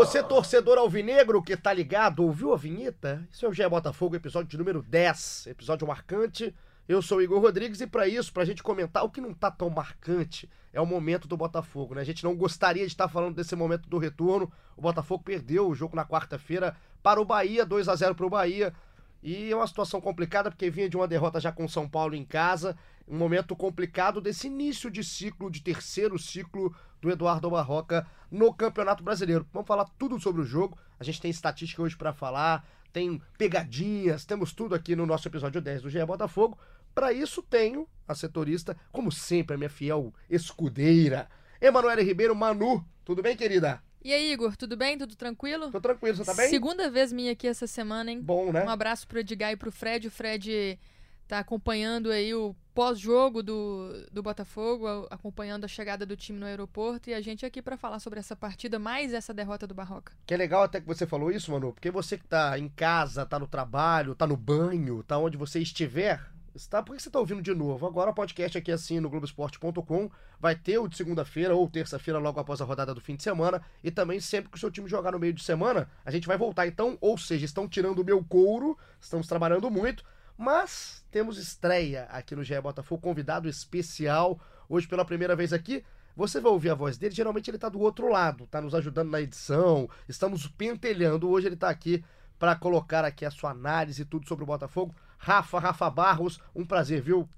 Você, torcedor alvinegro que tá ligado, ouviu a vinheta? Isso é o GE Botafogo, episódio número 10, episódio marcante. Eu sou o Igor Rodrigues e para isso, pra gente comentar o que não tá tão marcante, é o momento do Botafogo, né? A gente não gostaria de estar falando desse momento do retorno. O Botafogo perdeu o jogo na quarta-feira para o Bahia, 2 a 0 para o Bahia. E é uma situação complicada porque vinha de uma derrota já com São Paulo em casa, um momento complicado desse início de ciclo, de terceiro ciclo do Eduardo Barroca no Campeonato Brasileiro. Vamos falar tudo sobre o jogo. A gente tem estatística hoje para falar, tem pegadinhas, temos tudo aqui no nosso episódio 10 do GE Botafogo. Para isso tenho a setorista, como sempre, a minha fiel escudeira, Emanuele Ribeiro Manu. Tudo bem, querida? E aí, Igor, tudo bem? Tudo tranquilo? Tô tranquilo, você tá bem? Segunda vez minha aqui essa semana, hein? Bom, né? Um abraço pro Edgar e pro Fred. O Fred tá acompanhando aí o pós-jogo do, do Botafogo, acompanhando a chegada do time no aeroporto e a gente aqui para falar sobre essa partida, mais essa derrota do Barroca. Que é legal até que você falou isso, Manu, porque você que tá em casa, tá no trabalho, tá no banho, tá onde você estiver, Está, por que você está ouvindo de novo? Agora o podcast aqui assim no Globoesporte.com vai ter o de segunda-feira ou terça-feira, logo após a rodada do fim de semana. E também sempre que o seu time jogar no meio de semana, a gente vai voltar. Então, ou seja, estão tirando o meu couro, estamos trabalhando muito, mas temos estreia aqui no GE Botafogo, convidado especial, hoje pela primeira vez aqui. Você vai ouvir a voz dele, geralmente ele está do outro lado, está nos ajudando na edição, estamos pentelhando. Hoje ele está aqui para colocar aqui a sua análise e tudo sobre o Botafogo. Rafa, Rafa Barros, um prazer, viu?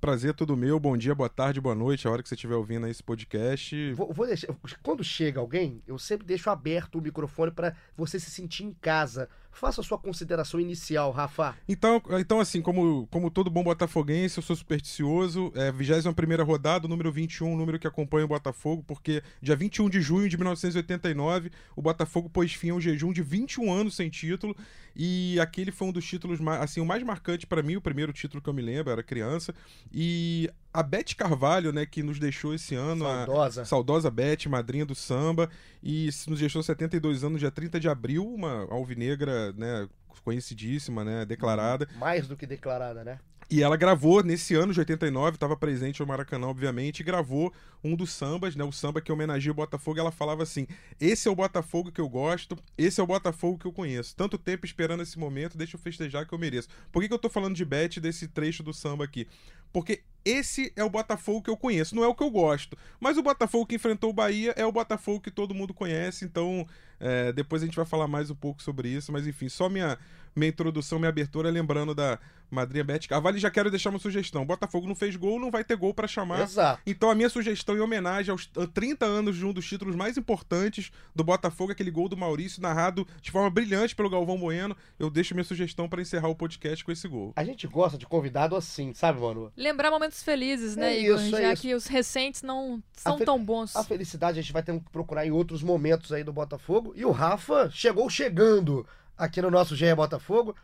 Prazer todo meu, bom dia, boa tarde, boa noite, a hora que você estiver ouvindo esse podcast. Vou, vou deixar, quando chega alguém, eu sempre deixo aberto o microfone para você se sentir em casa. Faça a sua consideração inicial, Rafa. Então, então assim, como, como todo bom botafoguense, eu sou supersticioso. É 21 rodada, número 21, número que acompanha o Botafogo, porque dia 21 de junho de 1989, o Botafogo pôs fim ao jejum de 21 anos sem título. E aquele foi um dos títulos, assim, o mais marcante para mim, o primeiro título que eu me lembro, era criança. E a Beth Carvalho, né, que nos deixou esse ano. Saudosa. A saudosa Beth, madrinha do samba, e nos deixou 72 anos, dia 30 de abril, uma alvinegra, né, conhecidíssima, né, declarada. Mais do que declarada, né? E ela gravou nesse ano de 89, estava presente no Maracanã, obviamente, e gravou um dos sambas, né? O samba que homenageia o Botafogo. Ela falava assim: Esse é o Botafogo que eu gosto, esse é o Botafogo que eu conheço. Tanto tempo esperando esse momento, deixa eu festejar que eu mereço. Por que, que eu tô falando de Beth desse trecho do samba aqui? Porque esse é o Botafogo que eu conheço, não é o que eu gosto. Mas o Botafogo que enfrentou o Bahia é o Botafogo que todo mundo conhece, então é, depois a gente vai falar mais um pouco sobre isso. Mas enfim, só minha, minha introdução, minha abertura, lembrando da madrinha Beth Carvalho. Já quero deixar uma sugestão: Botafogo não fez gol, não vai ter gol para chamar. Exato. Então a minha sugestão em homenagem aos 30 anos de um dos títulos mais importantes do Botafogo, aquele gol do Maurício, narrado de forma brilhante pelo Galvão Bueno, eu deixo minha sugestão para encerrar o podcast com esse gol. A gente gosta de convidado assim, sabe, mano? Lembrar momentos felizes, né, é Igor? Isso, é Já isso. que os recentes não são tão bons. A felicidade a gente vai ter que procurar em outros momentos aí do Botafogo. E o Rafa chegou chegando aqui no nosso GE Botafogo.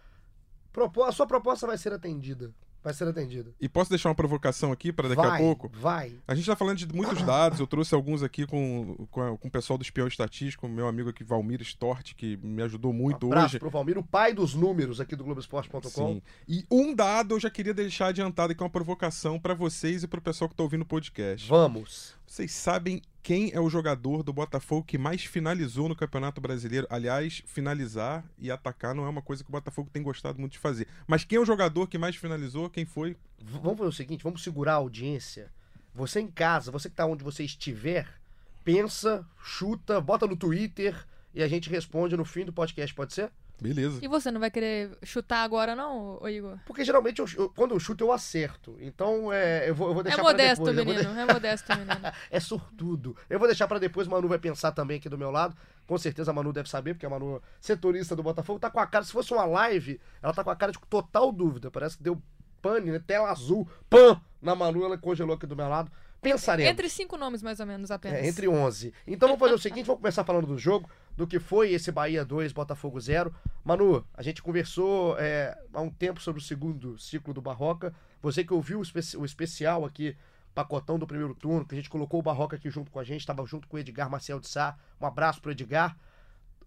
A sua proposta vai ser atendida vai ser atendido. E posso deixar uma provocação aqui para daqui vai, a pouco? Vai. A gente está falando de muitos dados, eu trouxe alguns aqui com, com, com o pessoal do Espião Estatístico, meu amigo aqui, Valmir Stort, que me ajudou muito um abraço hoje. pro Valmir, o pai dos números aqui do Globoesporte.com. Sim. E um dado eu já queria deixar adiantado aqui, uma provocação para vocês e para o pessoal que está ouvindo o podcast. Vamos. Vocês sabem quem é o jogador do Botafogo que mais finalizou no Campeonato Brasileiro? Aliás, finalizar e atacar não é uma coisa que o Botafogo tem gostado muito de fazer. Mas quem é o jogador que mais finalizou? Quem foi? Vamos fazer o seguinte, vamos segurar a audiência. Você em casa, você que está onde você estiver, pensa, chuta, bota no Twitter e a gente responde no fim do podcast, pode ser? Beleza. E você não vai querer chutar agora, não, Igor? Porque geralmente eu, eu, quando eu chuto eu acerto. Então é, eu, vou, eu vou deixar é modesto, pra depois. Menino, É modesto, menino. é sortudo. Eu vou deixar para depois, Manu vai pensar também aqui do meu lado. Com certeza a Manu deve saber, porque a Manu, setorista do Botafogo, tá com a cara. Se fosse uma live, ela tá com a cara de total dúvida. Parece que deu pane, né? Tela azul, pã! Na Manu, ela congelou aqui do meu lado. Pensaremos. Entre cinco nomes, mais ou menos, apenas. É, entre onze. Então vamos fazer o seguinte: vamos começar falando do jogo. Do que foi esse Bahia 2, Botafogo 0. Manu, a gente conversou é, há um tempo sobre o segundo ciclo do Barroca. Você que ouviu o, espe o especial aqui, pacotão do primeiro turno, que a gente colocou o Barroca aqui junto com a gente, estava junto com o Edgar Marcel de Sá. Um abraço pro Edgar.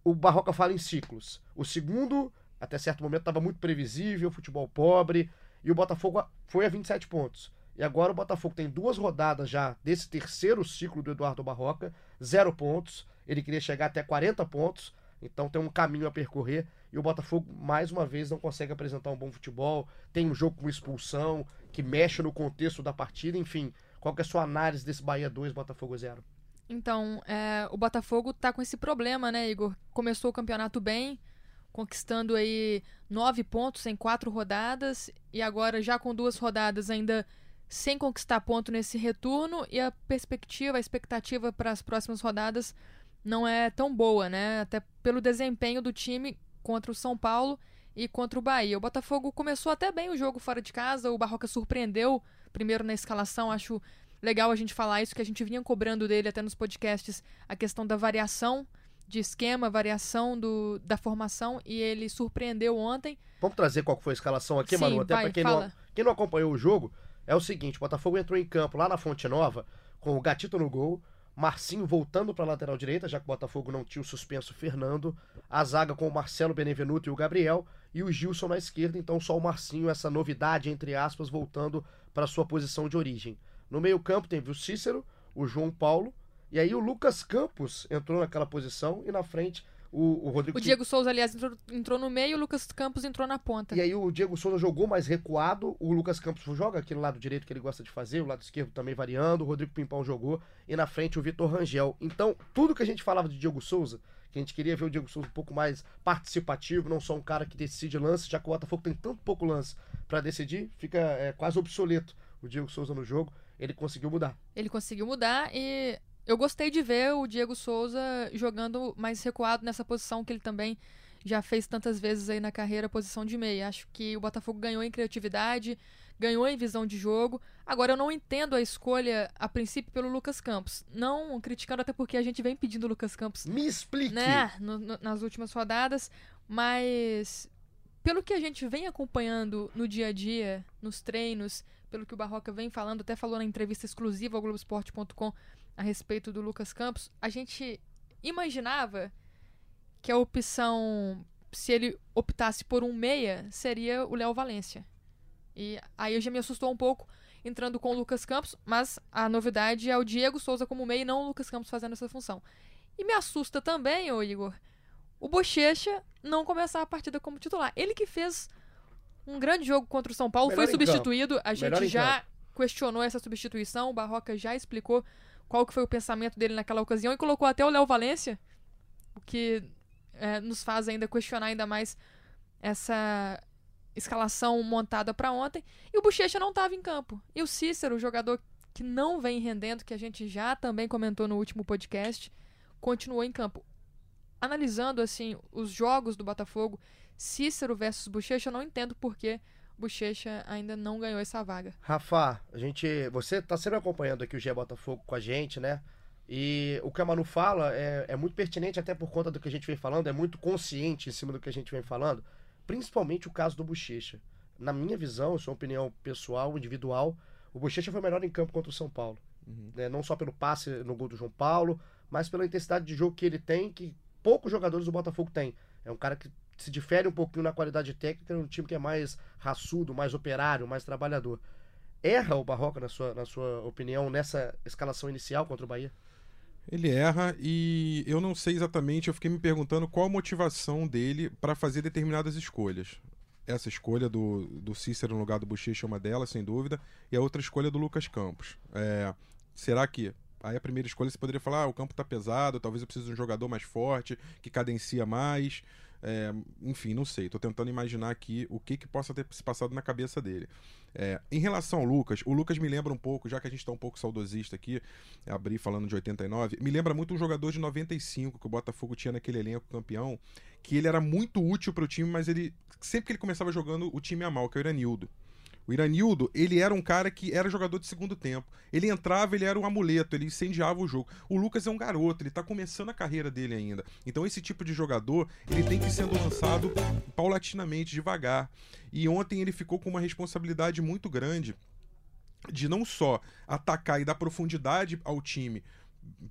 O Barroca fala em ciclos. O segundo, até certo momento, estava muito previsível, futebol pobre, e o Botafogo foi a 27 pontos. E agora o Botafogo tem duas rodadas já desse terceiro ciclo do Eduardo Barroca, zero pontos. Ele queria chegar até 40 pontos, então tem um caminho a percorrer. E o Botafogo, mais uma vez, não consegue apresentar um bom futebol. Tem um jogo com expulsão, que mexe no contexto da partida. Enfim, qual que é a sua análise desse Bahia 2, Botafogo 0? Então, é, o Botafogo tá com esse problema, né, Igor? Começou o campeonato bem, conquistando aí nove pontos em quatro rodadas, e agora já com duas rodadas ainda sem conquistar ponto nesse retorno e a perspectiva, a expectativa para as próximas rodadas não é tão boa, né? Até pelo desempenho do time contra o São Paulo e contra o Bahia. O Botafogo começou até bem o jogo fora de casa, o Barroca surpreendeu primeiro na escalação, acho legal a gente falar isso que a gente vinha cobrando dele até nos podcasts, a questão da variação de esquema, variação do, da formação e ele surpreendeu ontem. Vamos trazer qual foi a escalação aqui, Sim, Manu, até para quem fala. não, quem não acompanhou o jogo, é o seguinte: o Botafogo entrou em campo lá na Fonte Nova com o Gatito no gol, Marcinho voltando para a lateral direita, já que o Botafogo não tinha o suspenso Fernando, a zaga com o Marcelo Benevenuto e o Gabriel, e o Gilson na esquerda, então só o Marcinho, essa novidade, entre aspas, voltando para sua posição de origem. No meio-campo teve o Cícero, o João Paulo, e aí o Lucas Campos entrou naquela posição, e na frente o, o Rodrigo O Diego Souza, aliás, entrou, entrou no meio, o Lucas Campos entrou na ponta. E aí o Diego Souza jogou mais recuado, o Lucas Campos joga aquele lado direito que ele gosta de fazer, o lado esquerdo também variando, o Rodrigo Pimpão jogou, e na frente o Vitor Rangel. Então, tudo que a gente falava de Diego Souza, que a gente queria ver o Diego Souza um pouco mais participativo, não só um cara que decide lance, já que o Botafogo tem tanto pouco lance para decidir, fica é, quase obsoleto o Diego Souza no jogo. Ele conseguiu mudar. Ele conseguiu mudar e eu gostei de ver o Diego Souza jogando mais recuado nessa posição que ele também já fez tantas vezes aí na carreira, posição de meia. Acho que o Botafogo ganhou em criatividade, ganhou em visão de jogo. Agora eu não entendo a escolha a princípio pelo Lucas Campos. Não criticando até porque a gente vem pedindo o Lucas Campos, Me explique! né, no- no- nas últimas rodadas, mas pelo que a gente vem acompanhando no dia a dia, nos treinos, pelo que o Barroca vem falando, até falou na entrevista exclusiva ao Globoesporte.com a respeito do Lucas Campos, a gente imaginava que a opção, se ele optasse por um meia, seria o Léo Valência. E aí já me assustou um pouco entrando com o Lucas Campos, mas a novidade é o Diego Souza como meia e não o Lucas Campos fazendo essa função. E me assusta também, ô Igor, o Bochecha não começar a partida como titular. Ele que fez um grande jogo contra o São Paulo, Melhor foi campo. substituído, a gente já questionou essa substituição, o Barroca já explicou qual que foi o pensamento dele naquela ocasião e colocou até o Léo Valência, o que é, nos faz ainda questionar ainda mais essa escalação montada para ontem. E o Bochecha não estava em campo. E o Cícero, o jogador que não vem rendendo, que a gente já também comentou no último podcast, continuou em campo. Analisando assim os jogos do Botafogo, Cícero versus Bochecha, eu não entendo por que Bochecha ainda não ganhou essa vaga. Rafa, a gente. Você tá sempre acompanhando aqui o GE Botafogo com a gente, né? E o que a Manu fala é, é muito pertinente, até por conta do que a gente vem falando, é muito consciente em cima do que a gente vem falando, principalmente o caso do Bochecha. Na minha visão, sua opinião pessoal, individual, o Bochecha foi o melhor em campo contra o São Paulo. Uhum. né? Não só pelo passe no gol do João Paulo, mas pela intensidade de jogo que ele tem, que poucos jogadores do Botafogo têm. É um cara que se difere um pouquinho na qualidade técnica, um time que é mais raçudo, mais operário, mais trabalhador. Erra o Barroca, na sua, na sua opinião, nessa escalação inicial contra o Bahia? Ele erra e eu não sei exatamente, eu fiquei me perguntando qual a motivação dele para fazer determinadas escolhas. Essa escolha do, do Cícero no lugar do Bochecha é uma delas, sem dúvida, e a outra escolha do Lucas Campos. É, será que aí a primeira escolha você poderia falar, ah, o campo tá pesado, talvez eu precise de um jogador mais forte, que cadencia mais. É, enfim, não sei. Tô tentando imaginar aqui o que, que possa ter se passado na cabeça dele. É, em relação ao Lucas, o Lucas me lembra um pouco, já que a gente tá um pouco saudosista aqui, abri falando de 89, me lembra muito um jogador de 95 que o Botafogo tinha naquele elenco campeão, que ele era muito útil para o time, mas ele sempre que ele começava jogando, o time ia mal, que é o Iranildo. O Iranildo, ele era um cara que era jogador de segundo tempo. Ele entrava, ele era um amuleto, ele incendiava o jogo. O Lucas é um garoto, ele tá começando a carreira dele ainda. Então esse tipo de jogador, ele tem que ir sendo lançado paulatinamente, devagar. E ontem ele ficou com uma responsabilidade muito grande de não só atacar e dar profundidade ao time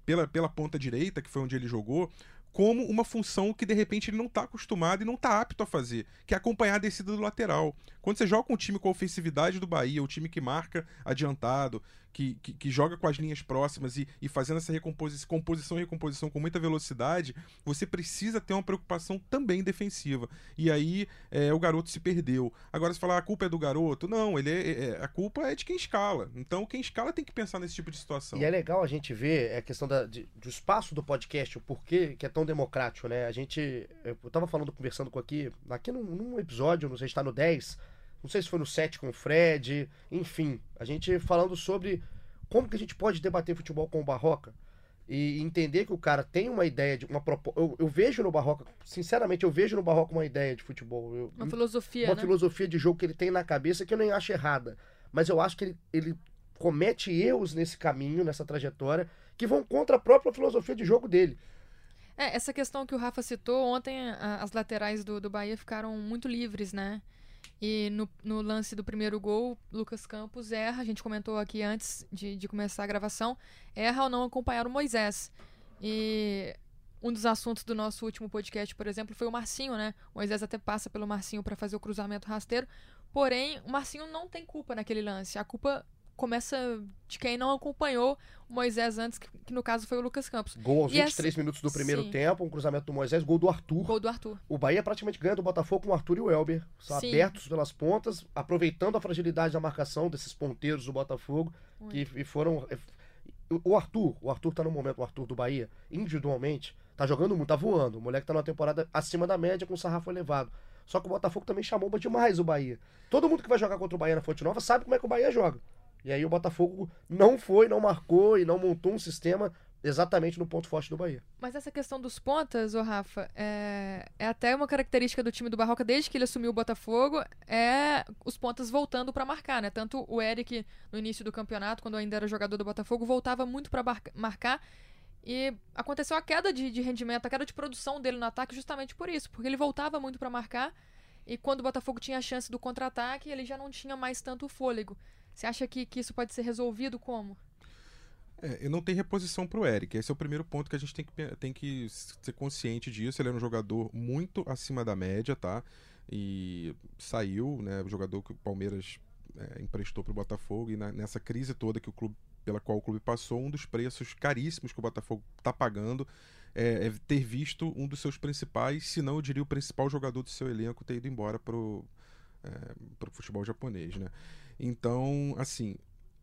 pela, pela ponta direita, que foi onde ele jogou, como uma função que de repente ele não está acostumado e não está apto a fazer, que é acompanhar a descida do lateral. Quando você joga um time com a ofensividade do Bahia, o time que marca adiantado, que, que, que, joga com as linhas próximas e, e fazendo essa recomposição, composição e recomposição com muita velocidade, você precisa ter uma preocupação também defensiva. E aí é, o garoto se perdeu. Agora, se falar ah, a culpa é do garoto, não, ele é, é, a culpa é de quem escala. Então, quem escala tem que pensar nesse tipo de situação. E é legal a gente ver a questão da, de, do espaço do podcast, o porquê que é tão democrático, né? A gente. Eu tava falando, conversando com aqui, aqui num, num episódio, não sei se está no 10 não sei se foi no set com o Fred, enfim, a gente falando sobre como que a gente pode debater futebol com o Barroca e entender que o cara tem uma ideia de uma proposta. Eu, eu, vejo no Barroca, sinceramente, eu vejo no Barroca uma ideia de futebol. Eu, uma filosofia. Uma né? filosofia de jogo que ele tem na cabeça que eu nem acho errada. Mas eu acho que ele, ele comete erros nesse caminho, nessa trajetória, que vão contra a própria filosofia de jogo dele. É, essa questão que o Rafa citou, ontem a, as laterais do, do Bahia ficaram muito livres, né? E no, no, lance do primeiro gol, Lucas Campos erra, a gente comentou aqui antes de, de começar a gravação, erra ao não acompanhar o Moisés. E um dos assuntos do nosso último podcast, por exemplo, foi o Marcinho, né? O Moisés até passa pelo Marcinho para fazer o cruzamento rasteiro. Porém, o Marcinho não tem culpa naquele lance. A culpa começa de quem não acompanhou o Moisés antes, que, que no caso foi o Lucas Campos. Gol aos e 23 essa... minutos do primeiro Sim. tempo, um cruzamento do Moisés, gol do Arthur. Gol do Arthur. O Bahia praticamente ganha do Botafogo com o Arthur e o Elber. São Sim. abertos pelas pontas, aproveitando a fragilidade da marcação desses ponteiros do Botafogo, que e foram. O Arthur, o Arthur tá no momento, o Arthur do Bahia, individualmente, tá jogando muito, tá voando. O moleque tá numa temporada acima da média, com o sarrafo elevado. Só que o Botafogo também chamou demais o Bahia. Todo mundo que vai jogar contra o Bahia na Fonte Nova sabe como é que o Bahia joga. E aí o Botafogo não foi, não marcou e não montou um sistema exatamente no ponto forte do Bahia. Mas essa questão dos pontas, ô Rafa, é, é até uma característica do time do Barroca desde que ele assumiu o Botafogo, é os pontas voltando para marcar, né? Tanto o Eric no início do campeonato, quando ainda era jogador do Botafogo, voltava muito para marcar e aconteceu a queda de, de, rendimento, a queda de produção dele no ataque justamente por isso, porque ele voltava muito para marcar e quando o Botafogo tinha a chance do contra-ataque, ele já não tinha mais tanto fôlego. Você acha que, que isso pode ser resolvido como? É, eu não tenho reposição para o Eric. Esse é o primeiro ponto que a gente tem que, tem que ser consciente disso. Ele era um jogador muito acima da média, tá? E saiu, né? O jogador que o Palmeiras é, emprestou para o Botafogo. E na, nessa crise toda que o clube, pela qual o clube passou, um dos preços caríssimos que o Botafogo está pagando é, é, ter visto um dos seus principais, se não eu diria o principal jogador do seu elenco ter ido embora para o é, futebol japonês, né? Então, assim,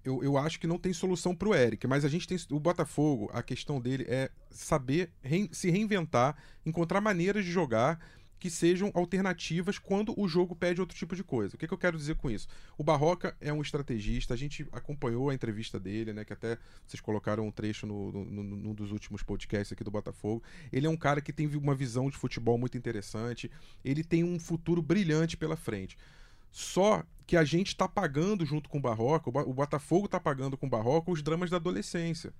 eu, eu acho que não tem solução para o Eric, mas a gente tem. O Botafogo, a questão dele é saber se reinventar, encontrar maneiras de jogar que sejam alternativas quando o jogo pede outro tipo de coisa. O que, que, eu quero dizer com isso? O Barroca é um estrategista, a gente acompanhou a entrevista dele, né? Que até vocês colocaram um trecho no, no, num dos últimos podcasts aqui do Botafogo. Ele é um cara que tem uma visão de futebol muito interessante, ele tem um futuro brilhante pela frente. Só que a gente está pagando junto com o Barroca, o Botafogo está pagando com o Barroca os dramas da adolescência.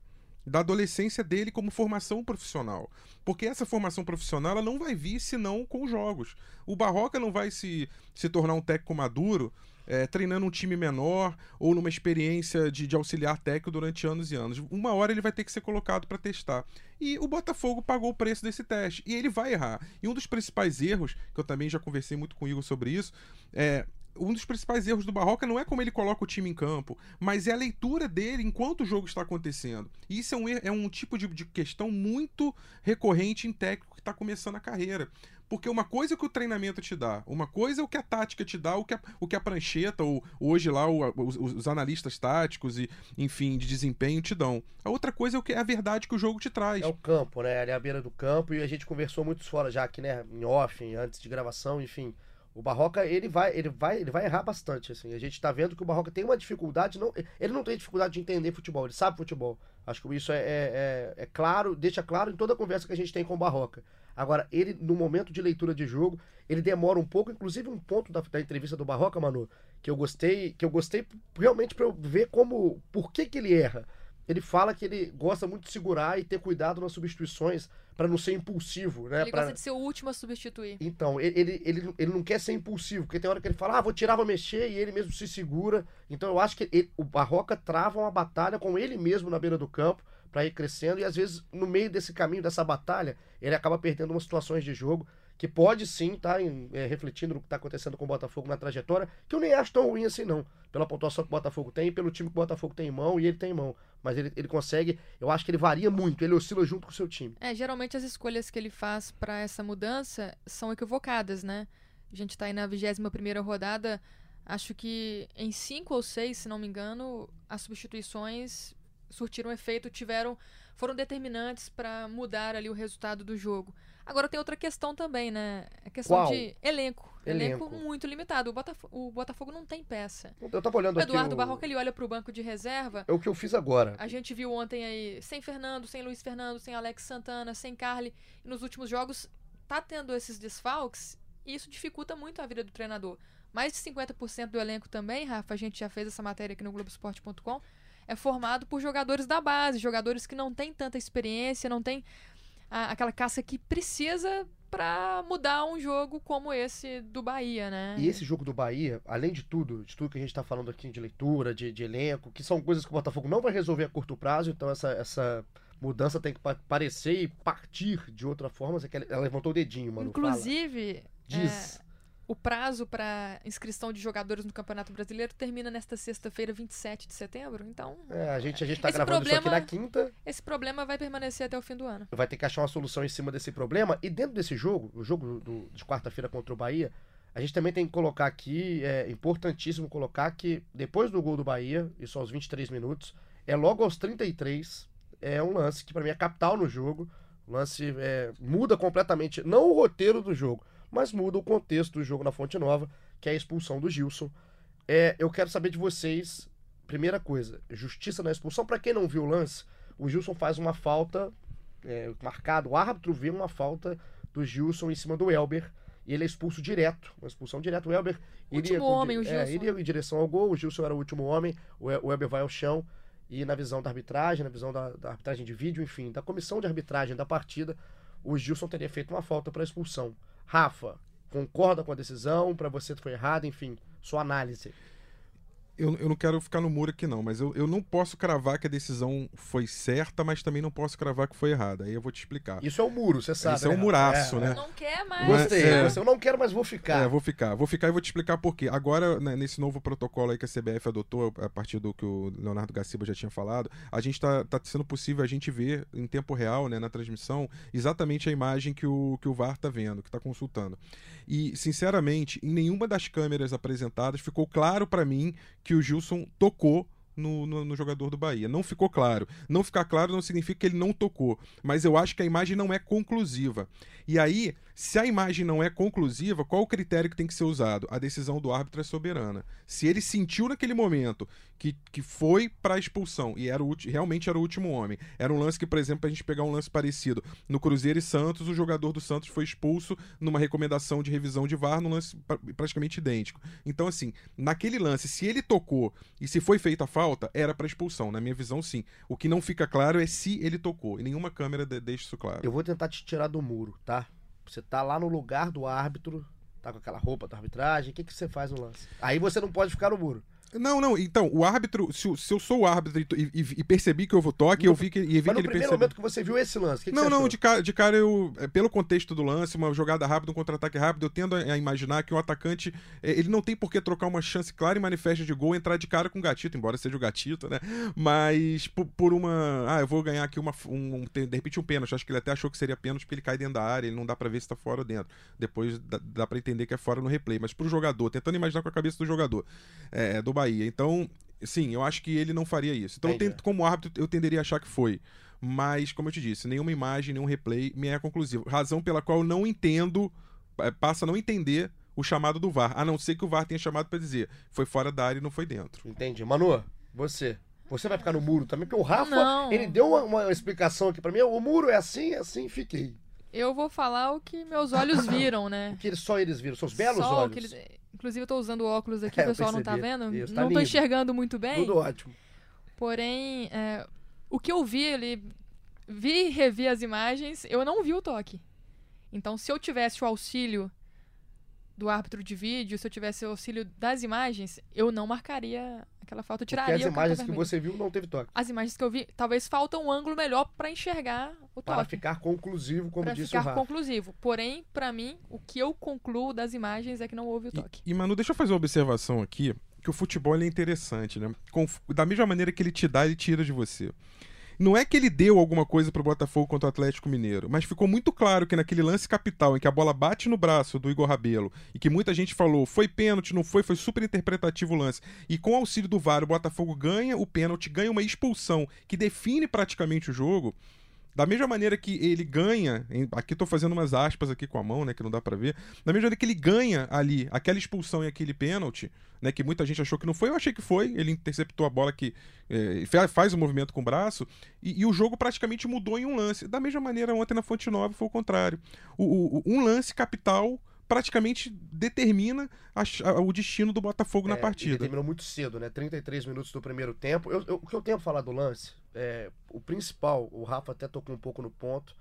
Da adolescência dele como formação profissional. Porque essa formação profissional ela não vai vir senão com os jogos. O Barroca não vai se, se tornar um técnico maduro é, treinando um time menor ou numa experiência de, de, auxiliar técnico durante anos e anos. Uma hora ele vai ter que ser colocado para testar. E o Botafogo pagou o preço desse teste. E ele vai errar. E um dos principais erros, que eu também já conversei muito com o Igor sobre isso, é um dos principais erros do Barroca não é como ele coloca o time em campo, mas é a leitura dele enquanto o jogo está acontecendo. E isso é um, é um tipo de, de questão muito recorrente em técnico que está começando a carreira. Porque uma coisa é que o treinamento te dá, uma coisa é o que a tática te dá, o que a, o que a prancheta, ou hoje lá o, os, os, analistas táticos e, enfim, de desempenho te dão. A outra coisa é o que é a verdade que o jogo te traz. É o campo, né? Ali é a beira do campo, e a gente conversou muito fora já aqui, né? Em off, antes de gravação, enfim. O Barroca, ele vai, ele vai, ele vai errar bastante, assim. A gente tá vendo que o Barroca tem uma dificuldade, não, ele não tem dificuldade de entender futebol, ele sabe futebol. Acho que isso é, é, é, é claro, deixa claro em toda a conversa que a gente tem com o Barroca. Agora, ele, no momento de leitura de jogo, ele demora um pouco, inclusive um ponto da, da entrevista do Barroca, Manu, que eu gostei, que eu gostei realmente para eu ver como, por que que ele erra. Ele fala que ele gosta muito de segurar e ter cuidado nas substituições para não ser impulsivo, né? Ele pra... gosta de ser o último a substituir. Então, ele, ele, ele, ele, não quer ser impulsivo, porque tem hora que ele fala, ah, vou tirar, vou mexer, e ele mesmo se segura. Então eu acho que ele, o Barroca trava uma batalha com ele mesmo na beira do campo para ir crescendo, e às vezes, no meio desse caminho, dessa batalha, ele acaba perdendo umas situações de jogo que pode sim estar tá é, refletindo no que está acontecendo com o Botafogo na trajetória, que eu nem acho tão ruim assim, não. Pela pontuação que o Botafogo tem, pelo time que o Botafogo tem em mão, e ele tem em mão. Mas ele, ele consegue, eu acho que ele varia muito, ele oscila junto com o seu time. É, geralmente as escolhas que ele faz para essa mudança são equivocadas, né? A gente está aí na 21 primeira rodada, acho que em cinco ou seis, se não me engano, as substituições surtiram efeito, tiveram foram determinantes para mudar ali o resultado do jogo. Agora tem outra questão também, né? A questão Qual? de elenco. elenco. Elenco. muito limitado. O Botafogo, o Botafogo não tem peça. Eu tava olhando O. Eduardo o- Barroca ele olha pro banco de reserva. É o que eu fiz agora. A gente viu ontem aí sem Fernando, sem Luiz Fernando, sem Alex Santana, sem Carly. E nos últimos jogos tá tendo esses desfalques e isso dificulta muito a vida do treinador. Mais de 50% do elenco também, Rafa, a gente já fez essa matéria aqui no Globoesporte.com, é formado por jogadores da base, jogadores que não têm tanta experiência, não tem a- aquela caça que precisa pra mudar um jogo como esse do Bahia, né? E esse jogo do Bahia, além de tudo, de tudo que a gente tá falando aqui de leitura, de, de elenco, que são coisas que o Botafogo não vai resolver a curto prazo, então essa, essa mudança tem que pa- parecer e partir de outra forma. Ela levantou o dedinho, mano. fala. Inclusive, Diz. O prazo para inscrição de jogadores no Campeonato Brasileiro termina nesta sexta-feira, 27 de setembro. Então, É, a gente, a gente tá Esse gravando isso aqui problema- na quinta. esse problema vai permanecer até o fim do ano. vai ter que achar uma solução em cima desse problema. E dentro desse jogo, o jogo do- de quarta-feira contra o Bahia, a gente também tem que colocar aqui, é importantíssimo colocar que depois do gol do Bahia, isso aos 23 minutos, é logo aos 33, é um lance que pra mim é capital no jogo. O lance é, muda completamente, não o roteiro do jogo, mas muda o contexto do jogo na Fonte Nova, que é a expulsão do Gilson. É, eu quero saber de vocês, primeira coisa, justiça na expulsão. Pra quem não viu o lance, o Gilson faz uma falta é, marcado, o árbitro vê uma falta do Gilson em cima do Elber e ele é expulso direto, uma expulsão direta. O Elber iria, Último homem, o é, Gilson. iria em direção ao gol, o Gilson era o último homem, o Elber vai ao chão e na visão da arbitragem, na visão da, da arbitragem de vídeo, enfim, da comissão de arbitragem da partida, o Gilson teria feito uma falta para expulsão. Rafa, concorda com a decisão? Para você foi errado, enfim, sua análise. Eu, eu não quero ficar no muro aqui, não, mas eu, eu não posso cravar que a decisão foi certa, mas também não posso cravar que foi errada. Aí eu vou te explicar. Isso é o muro, você sabe. Isso é um né, muraço, É, né? Não quer mais. Gostei, É. gostei. Eu não quero, mas vou ficar. É, vou ficar. Vou ficar e vou te explicar por quê. Agora, né, nesse novo protocolo aí que a CBF adotou, a partir do que o Leonardo Gaciba já tinha falado, a gente tá, tá sendo possível a gente ver em tempo real, né, na transmissão, exatamente a imagem que o, que o VAR tá vendo, que tá consultando. E, sinceramente, em nenhuma das câmeras apresentadas ficou claro pra mim que o Gilson tocou no, no- no jogador do Bahia. Não ficou claro. Não ficar claro não significa que ele não tocou. Mas eu acho que a imagem não é conclusiva. E aí, se a imagem não é conclusiva, qual o critério que tem que ser usado? A decisão do árbitro é soberana. Se ele sentiu naquele momento que, que foi para expulsão e era o, realmente era o último homem, era um lance que, por exemplo, a gente pegar um lance parecido no Cruzeiro e Santos, o jogador do Santos foi expulso numa recomendação de revisão de VAR num lance pra- praticamente idêntico. Então, assim, naquele lance, se ele tocou e se foi feita a era para expulsão. Na minha visão, sim. O que não fica claro é se ele tocou. E nenhuma câmera de- deixa isso claro. Eu vou tentar te tirar do muro, tá? Você tá lá no lugar do árbitro, tá com aquela roupa da arbitragem, o que, que você faz no lance? Aí você não pode ficar no muro. Não, não, então, o árbitro, se, o- se eu sou o árbitro e, e- e percebi que houve o toque, eu vi que, e vi que no ele primeiro percebeu. momento que você viu esse lance, o que, que Não, não, de cara, de cara eu, é, pelo contexto do lance, uma jogada rápida, um contra-ataque rápido, eu tendo a, imaginar que o atacante, é, ele não tem por que trocar uma chance clara e manifesta de gol, e entrar de cara com o gatito, embora seja o gatito, né? Mas por, por uma, ah, eu vou ganhar aqui uma, um, um- de repente um pênalti, acho que ele até achou que seria pênalti porque ele cai dentro da área, ele não dá pra ver se tá fora ou dentro. Depois dá, dá para entender que é fora no replay, mas pro jogador, tentando imaginar com a cabeça do jogador, é, do Bahia. Então, sim, eu acho que ele não faria isso. Então, tento, como árbitro, eu tenderia a achar que foi. Mas, como eu te disse, nenhuma imagem, nenhum replay me é conclusivo. Razão pela qual eu não entendo, eh, passa a não entender o chamado do VAR. A não ser que o VAR tenha chamado pra dizer foi fora da área e não foi dentro. Entendi. Manu, você. Você vai ficar no muro também, porque o Rafa, Não. ele deu uma, uma explicação aqui pra mim. O muro é assim, é assim, fiquei. Eu vou falar o que meus olhos viram, né? O que só eles viram, seus belos Só o olhos. que eles- Inclusive, eu tô usando óculos aqui, É, o pessoal não tá vendo. Tá não tô lindo. enxergando muito bem. Tudo ótimo. Porém, é, o que eu vi ali, vi e revi as imagens, eu não vi o toque. Então, se eu tivesse o auxílio do árbitro de vídeo, se eu tivesse o auxílio das imagens, eu não marcaria aquela falta, eu Porque tiraria as o cartão imagens que você viu não teve toque. As imagens que eu vi, talvez falta um ângulo melhor pra enxergar o Para toque. ficar conclusivo, como Pra disse o ficar conclusivo. Porém, pra mim, o que eu concluo das imagens é que não houve o toque. E, e, Manu, deixa eu fazer uma observação aqui, que o futebol é interessante, né? Com- da mesma maneira que ele te dá, ele tira de você. Não é que ele deu alguma coisa pro Botafogo contra o Atlético Mineiro, mas ficou muito claro que naquele lance capital em que a bola bate no braço do Igor Rabelo e que muita gente falou, foi pênalti, não foi, foi super interpretativo o lance. E com o auxílio do VAR, o Botafogo ganha o pênalti, ganha uma expulsão que define praticamente o jogo. Da mesma maneira que ele ganha, aqui tô fazendo umas aspas aqui com a mão, né, que não dá pra ver. Da mesma maneira que ele ganha ali aquela expulsão e aquele pênalti, né, que muita gente achou que não foi, eu achei que foi. Ele interceptou a bola que fa- faz o movimento com o braço e, e o jogo praticamente mudou em um lance. Da mesma maneira ontem na Fonte Nova foi o contrário. O, o- um lance capital praticamente determina a a- o destino do Botafogo na É, Ele partida. terminou muito cedo, né? 33 minutos do primeiro tempo. Eu- eu- o que eu tenho a falar do lance, é, o principal, o Rafa até tocou um pouco no ponto,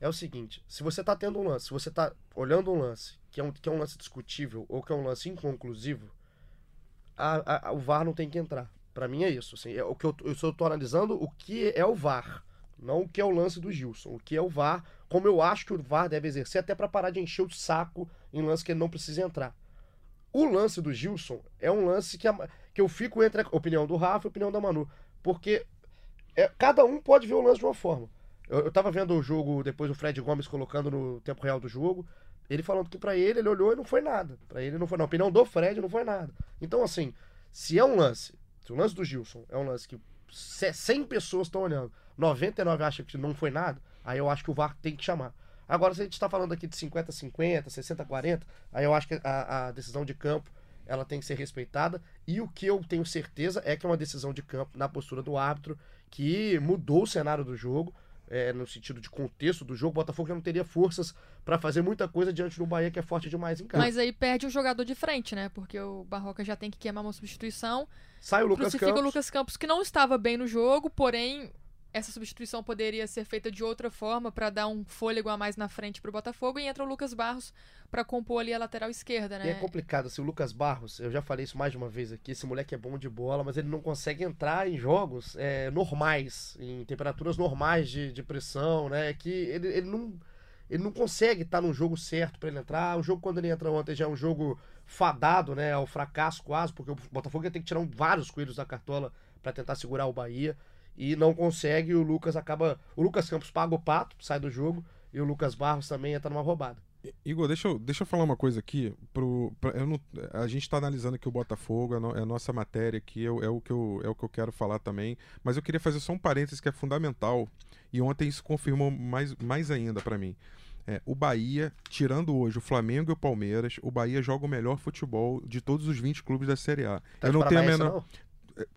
é o seguinte: se você tá tendo um lance, se você tá olhando um lance que é um, que é um lance discutível ou que é um lance inconclusivo, a- a- o VAR não tem que entrar. Pra mim é isso. Assim, é o que eu, eu só tô analisando o que é o VAR, não o que é o lance do Gilson. O que é o VAR, como eu acho que o VAR deve exercer, até pra parar de encher o saco em lance que ele não precisa entrar. O lance do Gilson é um lance que, a- que eu fico entre a opinião do Rafa e a opinião da Manu. Porque é, cada um pode ver o lance de uma forma. Eu, eu tava vendo o jogo, depois o Fred Gomes colocando no tempo real do jogo, ele falando que pra ele, ele olhou e não foi nada. Pra ele não foi nada. A opinião do Fred não foi nada. Então, assim, se é um lance, se o lance do Gilson é um lance que 100 pessoas estão olhando, 99 acham que não foi nada, aí eu acho que o VAR tem que chamar. Agora, se a gente está falando aqui de 50-50, 60-40, aí eu acho que a, a decisão de campo ela tem que ser respeitada. E o que eu tenho certeza é que é uma decisão de campo na postura do árbitro que mudou o cenário do jogo, é, no sentido de contexto do jogo. O Botafogo já não teria forças para fazer muita coisa diante do Bahia, que é forte demais em casa. Mas aí perde um jogador de frente, né? Porque o Barroca já tem que queimar uma substituição. Sai o Lucas Campos. o Lucas Campos, que não estava bem no jogo, porém essa substituição poderia ser feita de outra forma para dar um fôlego a mais na frente pro Botafogo e entra o Lucas Barros para compor ali a lateral esquerda, E né? é complicado, assim, o Lucas Barros, eu já falei isso mais de uma vez aqui, esse moleque é bom de bola, mas ele não consegue entrar em jogos é, normais, em temperaturas normais de, de pressão, né? Que ele, ele não. Ele não consegue estar no jogo certo para ele entrar. O jogo, quando ele entra ontem, já é um jogo fadado, né? Ao fracasso quase, porque o Botafogo ter que tirar vários coelhos da cartola para tentar segurar o Bahia. E não consegue, e o Lucas acaba. O Lucas Campos paga o pato, sai do jogo, e o Lucas Barros também entra numa roubada. Igor, deixa eu, deixa eu falar uma coisa aqui. Pro, pra- eu não- a gente está analisando aqui o Botafogo, é, no- é a nossa matéria aqui, é, o- é o que eu, é o que eu quero falar também. Mas eu queria fazer só um parênteses que é fundamental. E ontem isso confirmou mais, mais ainda para mim. É, o Bahia, tirando hoje o Flamengo e o Palmeiras, o Bahia joga o melhor futebol de todos os 20 clubes da Série A. Tá eu não tenho a menor não?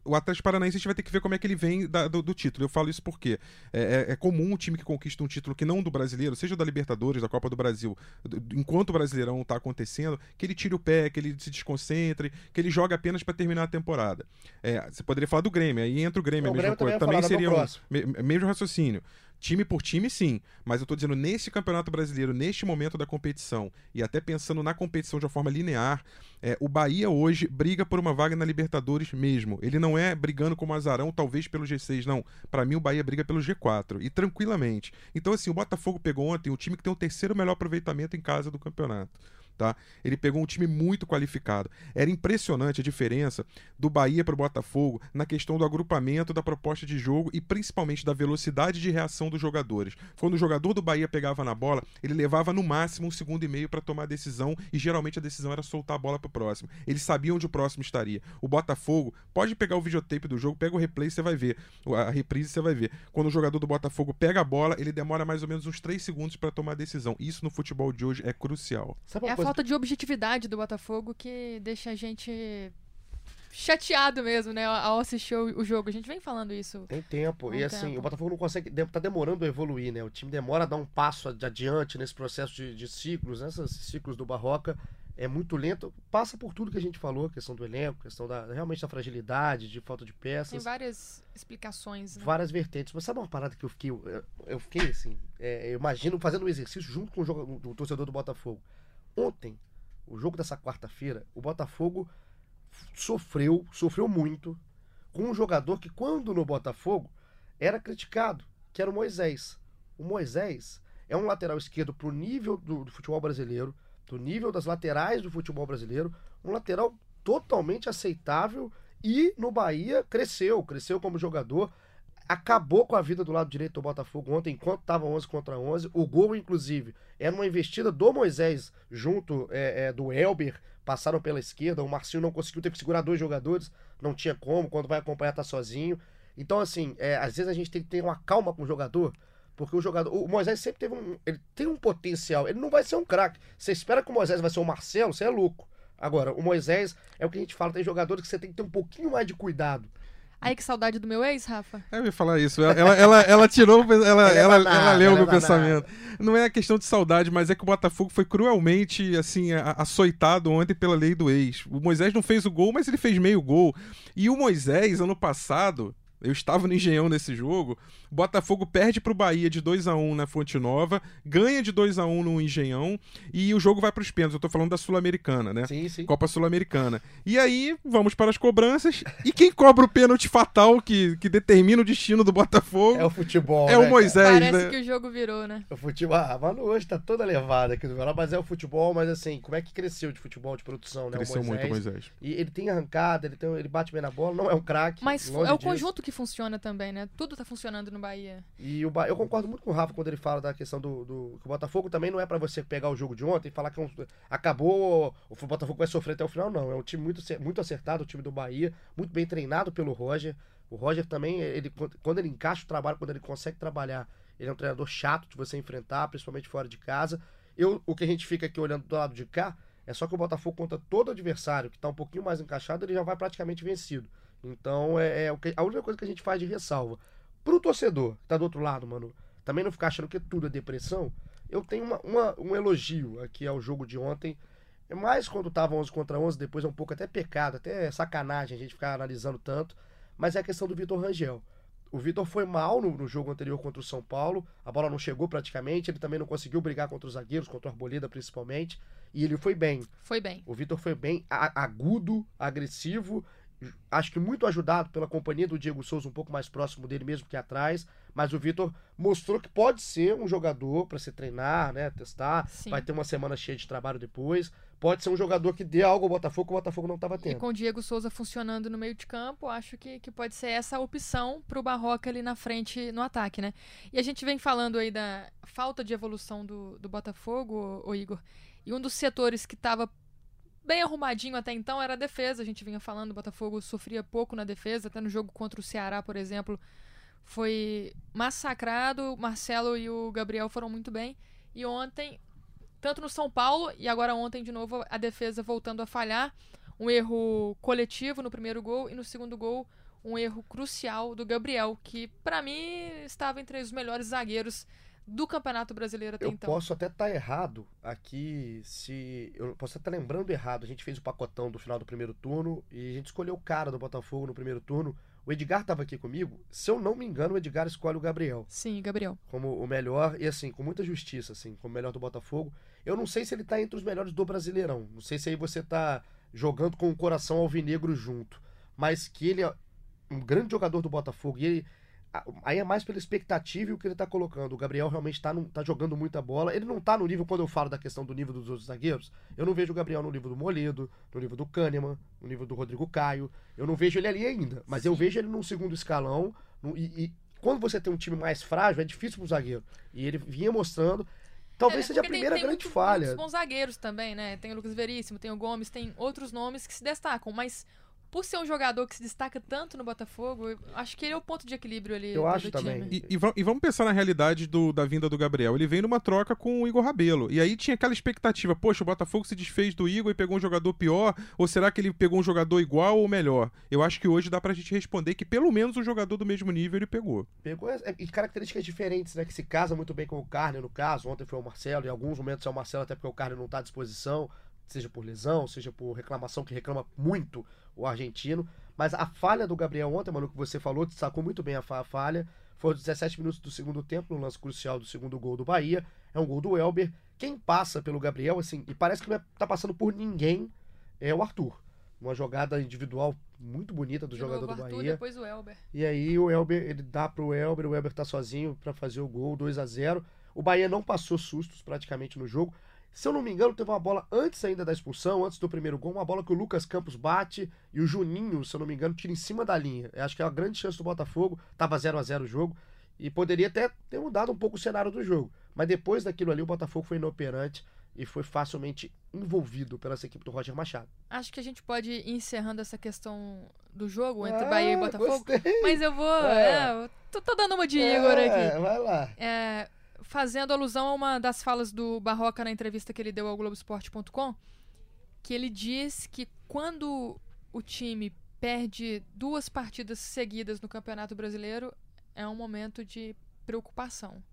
O Atlético Paranaense a gente vai ter que ver como é que ele vem da- do, do título. Eu falo isso porque é, é- é comum um time que conquista um título que não do brasileiro, seja da Libertadores, da Copa do Brasil, do- enquanto o Brasileirão tá acontecendo, que ele tire o pé, que ele se desconcentre, que ele joga apenas para terminar a temporada. É, você poderia falar do Grêmio, aí entra o Grêmio, O a mesma Grêmio também coisa. Também falar, seria um, mesmo raciocínio. Time por time, sim. Mas eu tô dizendo, nesse Campeonato Brasileiro, neste momento da competição, e até pensando na competição de uma forma linear, é, o Bahia hoje briga por uma vaga na Libertadores mesmo. Ele não é brigando como azarão, talvez pelo G6, não. Pra mim, o Bahia briga pelo G4. E tranquilamente. Então, assim, o Botafogo pegou ontem o time que tem o terceiro melhor aproveitamento em casa do campeonato. Tá? Ele pegou um time muito qualificado. Era impressionante a diferença do Bahia para o Botafogo na questão do agrupamento da proposta de jogo e principalmente da velocidade de reação dos jogadores. Quando o jogador do Bahia pegava na bola, ele levava no máximo um segundo e meio para tomar a decisão e geralmente a decisão era soltar a bola para o próximo. Eles sabiam onde o próximo estaria. O Botafogo, pode pegar o videotape do jogo, pega o replay, você vai ver. A reprise você vai ver. Quando o jogador do Botafogo pega a bola, ele demora mais ou menos uns 3 segundos para tomar a decisão. Isso no futebol de hoje é crucial. Sabe É coisa falta de objetividade do Botafogo que deixa a gente chateado mesmo, né, ao assistir o, jogo. A gente vem falando isso. Tem tempo. E assim, tempo. o Botafogo não consegue. Tá demorando a evoluir, né? O time demora a dar um passo ad- adiante nesse processo de, de ciclos, né? Esses ciclos do Barroca. É muito lento. Passa por tudo que a gente falou, questão do elenco, questão da realmente da fragilidade, de falta de Tem peças. várias explicações. Né? várias vertentes. Mas sabe uma parada que eu fiquei. Eu, eu fiquei assim. é, eu imagino fazendo um exercício junto com o, jogo, o torcedor do Botafogo. Ontem, o jogo dessa quarta-feira, o Botafogo sofreu, sofreu muito com um jogador que, quando no Botafogo, era criticado, que era o Moisés. O Moisés é um lateral esquerdo pro nível do, do futebol brasileiro, do nível das laterais do futebol brasileiro, um lateral totalmente aceitável e no Bahia cresceu, cresceu como jogador, acabou com a vida do lado direito do Botafogo ontem, enquanto estava 11 contra 11. O gol, inclusive, era uma investida do Moisés junto é, é, do Elber, passaram pela esquerda. O Marcinho não conseguiu, teve que segurar dois jogadores, não tinha como, quando vai acompanhar tá sozinho. Então, assim, é, às vezes a gente tem que ter uma calma com o jogador. Porque o jogador. O Moisés sempre teve um. Ele tem um potencial. Ele não vai ser um craque. Você espera que o Moisés vai ser o Marcelo, você é louco. Agora, o Moisés é o que a gente fala, tem jogadores que você tem que ter um pouquinho mais de cuidado. Aí que saudade do meu ex, Rafa. Eu ia falar isso. Ela, ela, ela, ela tirou, ela, Ela é ela, ela leu o meu é pensamento. Não é a questão de saudade, mas é que o Botafogo foi cruelmente, assim, açoitado ontem pela lei do ex. O Moisés não fez o gol, mas ele fez meio gol. E o Moisés, ano passado, eu estava no Engenhão nesse jogo, o Botafogo perde pro Bahia de 2 a 1 na Fonte Nova, ganha de 2 a 1 no Engenhão, e o jogo vai pros pênaltis. Eu tô falando da Sul-Americana, né? Sim, sim. Copa Sul-Americana. E aí, vamos para as cobranças. E quem cobra o pênalti fatal que, que determina o destino do Botafogo É o futebol. é né, o cara? Moisés, Parece né? que o jogo virou, né? O futebol. Ah, mano, hoje tá toda levada aqui do lado, mas é o futebol, mas assim, como é que cresceu de futebol de produção, né? Cresceu o muito Moisés. o Moisés. E ele tem arrancada, ele, tem, ele bate bem na bola, não é um craque. Mas é o disso. conjunto que funciona também, né? Tudo tá funcionando no Bahia. E o Ba- eu concordo muito com o Rafa quando ele fala da questão do, do- que o Botafogo também não é pra você pegar o jogo de ontem e falar que é acabou, o Botafogo vai sofrer até o final, não. É um time muito, muito acertado, o time do Bahia, muito bem treinado pelo Roger. O Roger também, ele, quando ele encaixa o trabalho, quando ele consegue trabalhar, ele é um treinador chato de você enfrentar, principalmente fora de casa. Eu, o que a gente fica aqui olhando do lado de cá é só que o Botafogo contra todo adversário que tá um pouquinho mais encaixado, ele já vai praticamente vencido. Então é, é a única coisa que a gente faz de ressalva. Pro torcedor que tá do outro lado, mano, também não ficar achando que tudo é depressão, eu tenho uma, uma- um elogio aqui ao jogo de ontem. É mais quando tava 11 contra 11, depois é um pouco até pecado, até sacanagem a gente ficar analisando tanto, mas é a questão do Vitor Rangel. O Vitor foi mal no, no jogo anterior contra o São Paulo, a bola não chegou praticamente, ele também não conseguiu brigar contra os zagueiros, contra o Arboleda principalmente, e ele foi bem. Foi bem. O Vitor foi bem agudo, agressivo, acho que muito ajudado pela companhia do Diego Souza, um pouco mais próximo dele mesmo que atrás, mas o Vitor mostrou que pode ser um jogador para se treinar, né, testar, Sim. vai ter uma semana cheia de trabalho depois, pode ser um jogador que dê algo ao Botafogo que o Botafogo não estava E tendo. com o Diego Souza funcionando no meio de campo, acho que, que pode ser essa a opção pro Barroca ali na frente no ataque, né? E a gente vem falando aí da falta de evolução do, do Botafogo, o Igor. E um dos setores que estava bem arrumadinho até então era a defesa. A gente vinha falando, o Botafogo sofria pouco na defesa, até no jogo contra o Ceará, por exemplo, foi massacrado. O Marcelo e o Gabriel foram muito bem. E ontem, tanto no São Paulo e agora ontem de novo, a defesa voltando a falhar. Um erro coletivo no primeiro gol e no segundo gol um erro crucial do Gabriel, que pra mim estava entre os melhores zagueiros do Campeonato Brasileiro até Eu então. posso até estar errado aqui, se. Eu posso até estar lembrando errado. A gente fez o pacotão do final do primeiro turno e a gente escolheu o cara do Botafogo no primeiro turno. O Edgar estava aqui comigo. Se eu não me engano, o Edgar escolhe o Gabriel Sim, Gabriel. como o melhor e assim, com muita justiça, assim, como o melhor do Botafogo. Eu não sei se ele tá entre os melhores do Brasileirão. Não sei se aí você tá jogando com o coração alvinegro junto, mas que ele é um grande jogador do Botafogo e ele Aí é mais pela expectativa e o que ele tá colocando. O Gabriel realmente tá, tá jogando muita bola. Ele não tá no nível, quando eu falo da questão do nível dos outros zagueiros, eu não vejo o Gabriel no nível do Moledo, no nível do Kahneman, no nível do Rodrigo Caio. Eu não vejo ele ali ainda. Mas eu Sim. vejo ele num segundo escalão. no- e, e quando você tem um time mais frágil, é difícil pro zagueiro. E ele vinha mostrando. Talvez É, seja a porque tem- primeira tem grande muito- falha. Muitos bons zagueiros também, né? Tem o Lucas Veríssimo, tem o Gomes, tem outros nomes que se destacam, mas por ser um jogador que se destaca tanto no Botafogo, acho que ele é o ponto de equilíbrio ali Eu do, acho do também. time. E, e e vamos pensar na realidade do- da vinda do Gabriel. Ele veio numa troca com o Igor Rabelo. E aí tinha aquela expectativa: poxa, o Botafogo se desfez do Igor e pegou um jogador pior? Ou será que ele pegou um jogador igual ou melhor? Eu acho que hoje dá pra gente responder que pelo menos um jogador do mesmo nível ele pegou. Pegou é, e características diferentes, né? Que se casa muito bem com o Carne, no caso. Ontem foi o Marcelo, em alguns momentos é o Marcelo, até porque o Carne não tá à disposição, seja por lesão, seja por reclamação, que reclama muito o argentino. Mas a falha do Gabriel ontem, mano, que você falou, destacou muito bem a fa- a falha. Foi os 17 minutos do segundo tempo, no lance crucial do segundo gol do Bahia. É um gol do Elber. Quem passa pelo Gabriel, assim, e parece que não é, tá passando por ninguém, é o Arthur. Uma jogada individual muito bonita do De jogador novo, do Arthur, Bahia. depois o Elber. E aí o Elber, ele dá pro Elber, o Elber tá sozinho pra fazer o gol, 2 a 0 O Bahia não passou sustos praticamente no jogo. Se eu não me engano, teve uma bola antes ainda da expulsão, antes do primeiro gol, uma bola que o Lucas Campos bate e o Juninho, se eu não me engano, tira em cima da linha. Eu acho que é uma grande chance do Botafogo. Tava 0 a 0 o jogo e poderia até ter mudado um pouco o cenário do jogo. Mas depois daquilo ali, o Botafogo foi inoperante e foi facilmente envolvido pela essa equipe do Roger Machado. Acho que a gente pode ir encerrando essa questão do jogo entre Ah, Bahia e Botafogo. gostei. Mas eu vou. É. é, eu tô, tô dando uma de Igor É, aqui. vai lá. É, fazendo alusão a uma das falas do Barroca na entrevista que ele deu ao Globoesporte.com, que ele diz que quando o time perde duas partidas seguidas no Campeonato Brasileiro, é um momento de preocupação.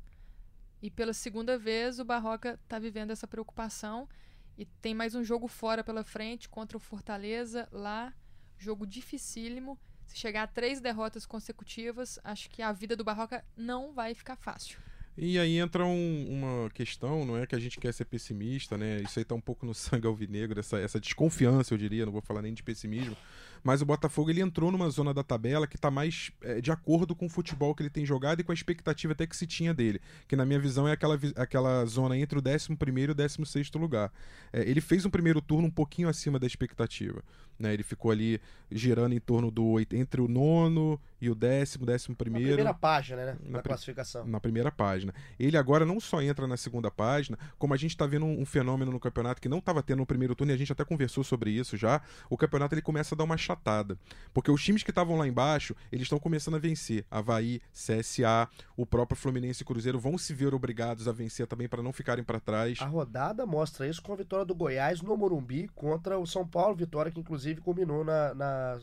E pela segunda vez o Barroca está vivendo essa preocupação e tem mais um jogo fora pela frente contra o Fortaleza lá, jogo dificílimo. Se chegar a três derrotas consecutivas, acho que a vida do Barroca não vai ficar fácil. E aí entra um- uma questão, não é que a gente quer ser pessimista, né? Isso aí tá um pouco no sangue alvinegro, essa, essa desconfiança, eu diria, não vou falar nem de pessimismo. Mas o Botafogo ele entrou numa zona da tabela que tá mais é, de acordo com o futebol que ele tem jogado e com a expectativa até que se tinha dele. Que na minha visão é aquela, aquela zona entre o 11 e o 16 lugar. É, ele fez um primeiro turno um pouquinho acima da expectativa. Né? Ele ficou ali girando em torno do entre o nono e o décimo, décimo Na primeiro primeira página, né? Na classificação. na primeira página. Ele agora não só entra na segunda página, como a gente está vendo um, um fenômeno no campeonato que não estava tendo no primeiro turno, e a gente até conversou sobre isso já. O campeonato ele começa a dar uma chatada. Porque os times que estavam lá embaixo, eles estão começando a vencer. Havaí, CSA, o próprio Fluminense e Cruzeiro vão se ver obrigados a vencer também para não ficarem para trás. A rodada mostra isso com a vitória do Goiás no Morumbi contra o São Paulo, vitória que inclusive culminou na, na,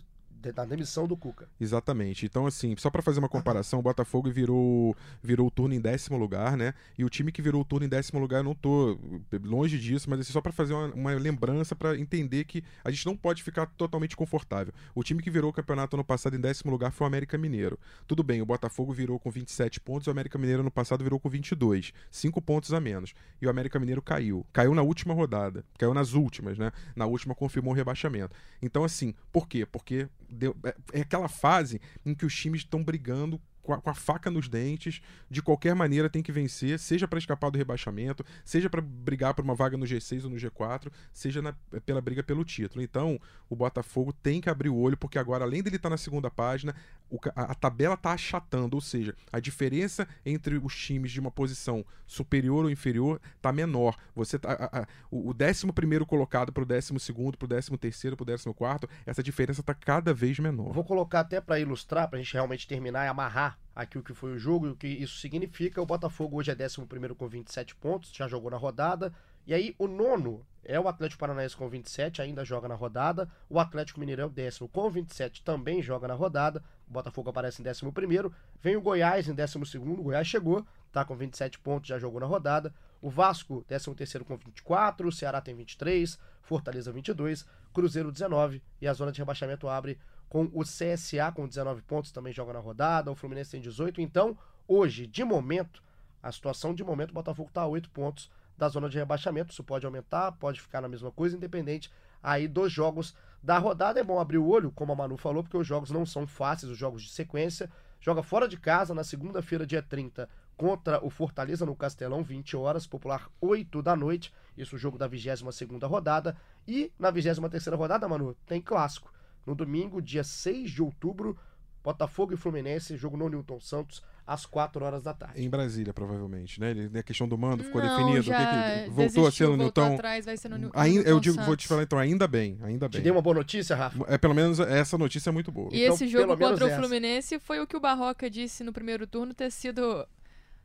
na demissão do Cuca. Exatamente. Então, assim, só para fazer uma comparação, o Botafogo virou, virou o turno em décimo lugar, né? E o time que virou o turno em décimo lugar, eu não tô longe disso, mas assim, só para fazer uma, uma lembrança, para entender que a gente não pode ficar totalmente confortável. O time que virou o campeonato ano passado em décimo lugar foi o América Mineiro. Tudo bem, o Botafogo virou com 27 pontos, o América Mineiro ano passado virou com 22, 5 pontos a menos. E o América Mineiro caiu. Caiu na última rodada, caiu nas últimas, né? Na última confirmou o rebaixamento. Então, assim, por quê? Porque deu- é, é aquela fase em que os times estão brigando com a, com a faca nos dentes, de qualquer maneira tem que vencer, seja para escapar do rebaixamento, seja para brigar por uma vaga no G6 ou no G4, seja na- pela briga pelo título. Então, o Botafogo tem que abrir o olho, porque agora, além dele estar na segunda página, o a, a tabela está achatando, ou seja, a diferença entre os times de uma posição superior ou inferior está menor. Você tá, a- a- o, o 11 colocado para o 12, para o 13, para o 14, essa diferença está cada vez menor. Vou colocar até para ilustrar, pra gente realmente terminar e amarrar aqui o que foi o jogo e o que isso significa. O Botafogo hoje é 11 com 27 pontos, já jogou na rodada. E aí o nono é o Atlético Paranaense com 27, ainda joga na rodada. O Atlético Mineiro é o décimo com 27, também joga na rodada. O Botafogo aparece em décimo primeiro. Vem o Goiás em décimo segundo. O Goiás chegou, tá com 27 pontos, já jogou na rodada. O Vasco, 13 terceiro com 24. O Ceará tem 23. Fortaleza 22. Cruzeiro 19. E a zona de rebaixamento abre com o CSA com 19 pontos, também joga na rodada. O Fluminense tem 18. Então, hoje, de momento, a situação de momento, o Botafogo está a 8 pontos da zona de rebaixamento. Isso pode aumentar, pode ficar na mesma coisa, independente aí dos jogos da rodada. É bom abrir o olho, como a Manu falou, porque os jogos não são fáceis, os jogos de sequência. Joga fora de casa na segunda-feira, dia 30, contra o Fortaleza no Castelão, 20 horas, popular 8 da noite. Isso o jogo da 22 segunda rodada. E na 23 terceira rodada, Manu, tem clássico. No domingo, dia 6 de outubro, Botafogo e Fluminense, jogo no Newton Santos, às 4 horas da tarde. Em Brasília, provavelmente, né? Ele, a questão do mando ficou Não, definido. que que, voltou a ser desistiu, no Newton. atrás, vai ser no, Ainda, eu Newton digo, vou te Santos. falar então, ainda bem, ainda Te bem. dei uma boa notícia, Rafa? É, pelo menos essa notícia é muito boa. E Então, esse jogo contra o essa. Fluminense foi o que o Barroca disse no primeiro turno ter sido.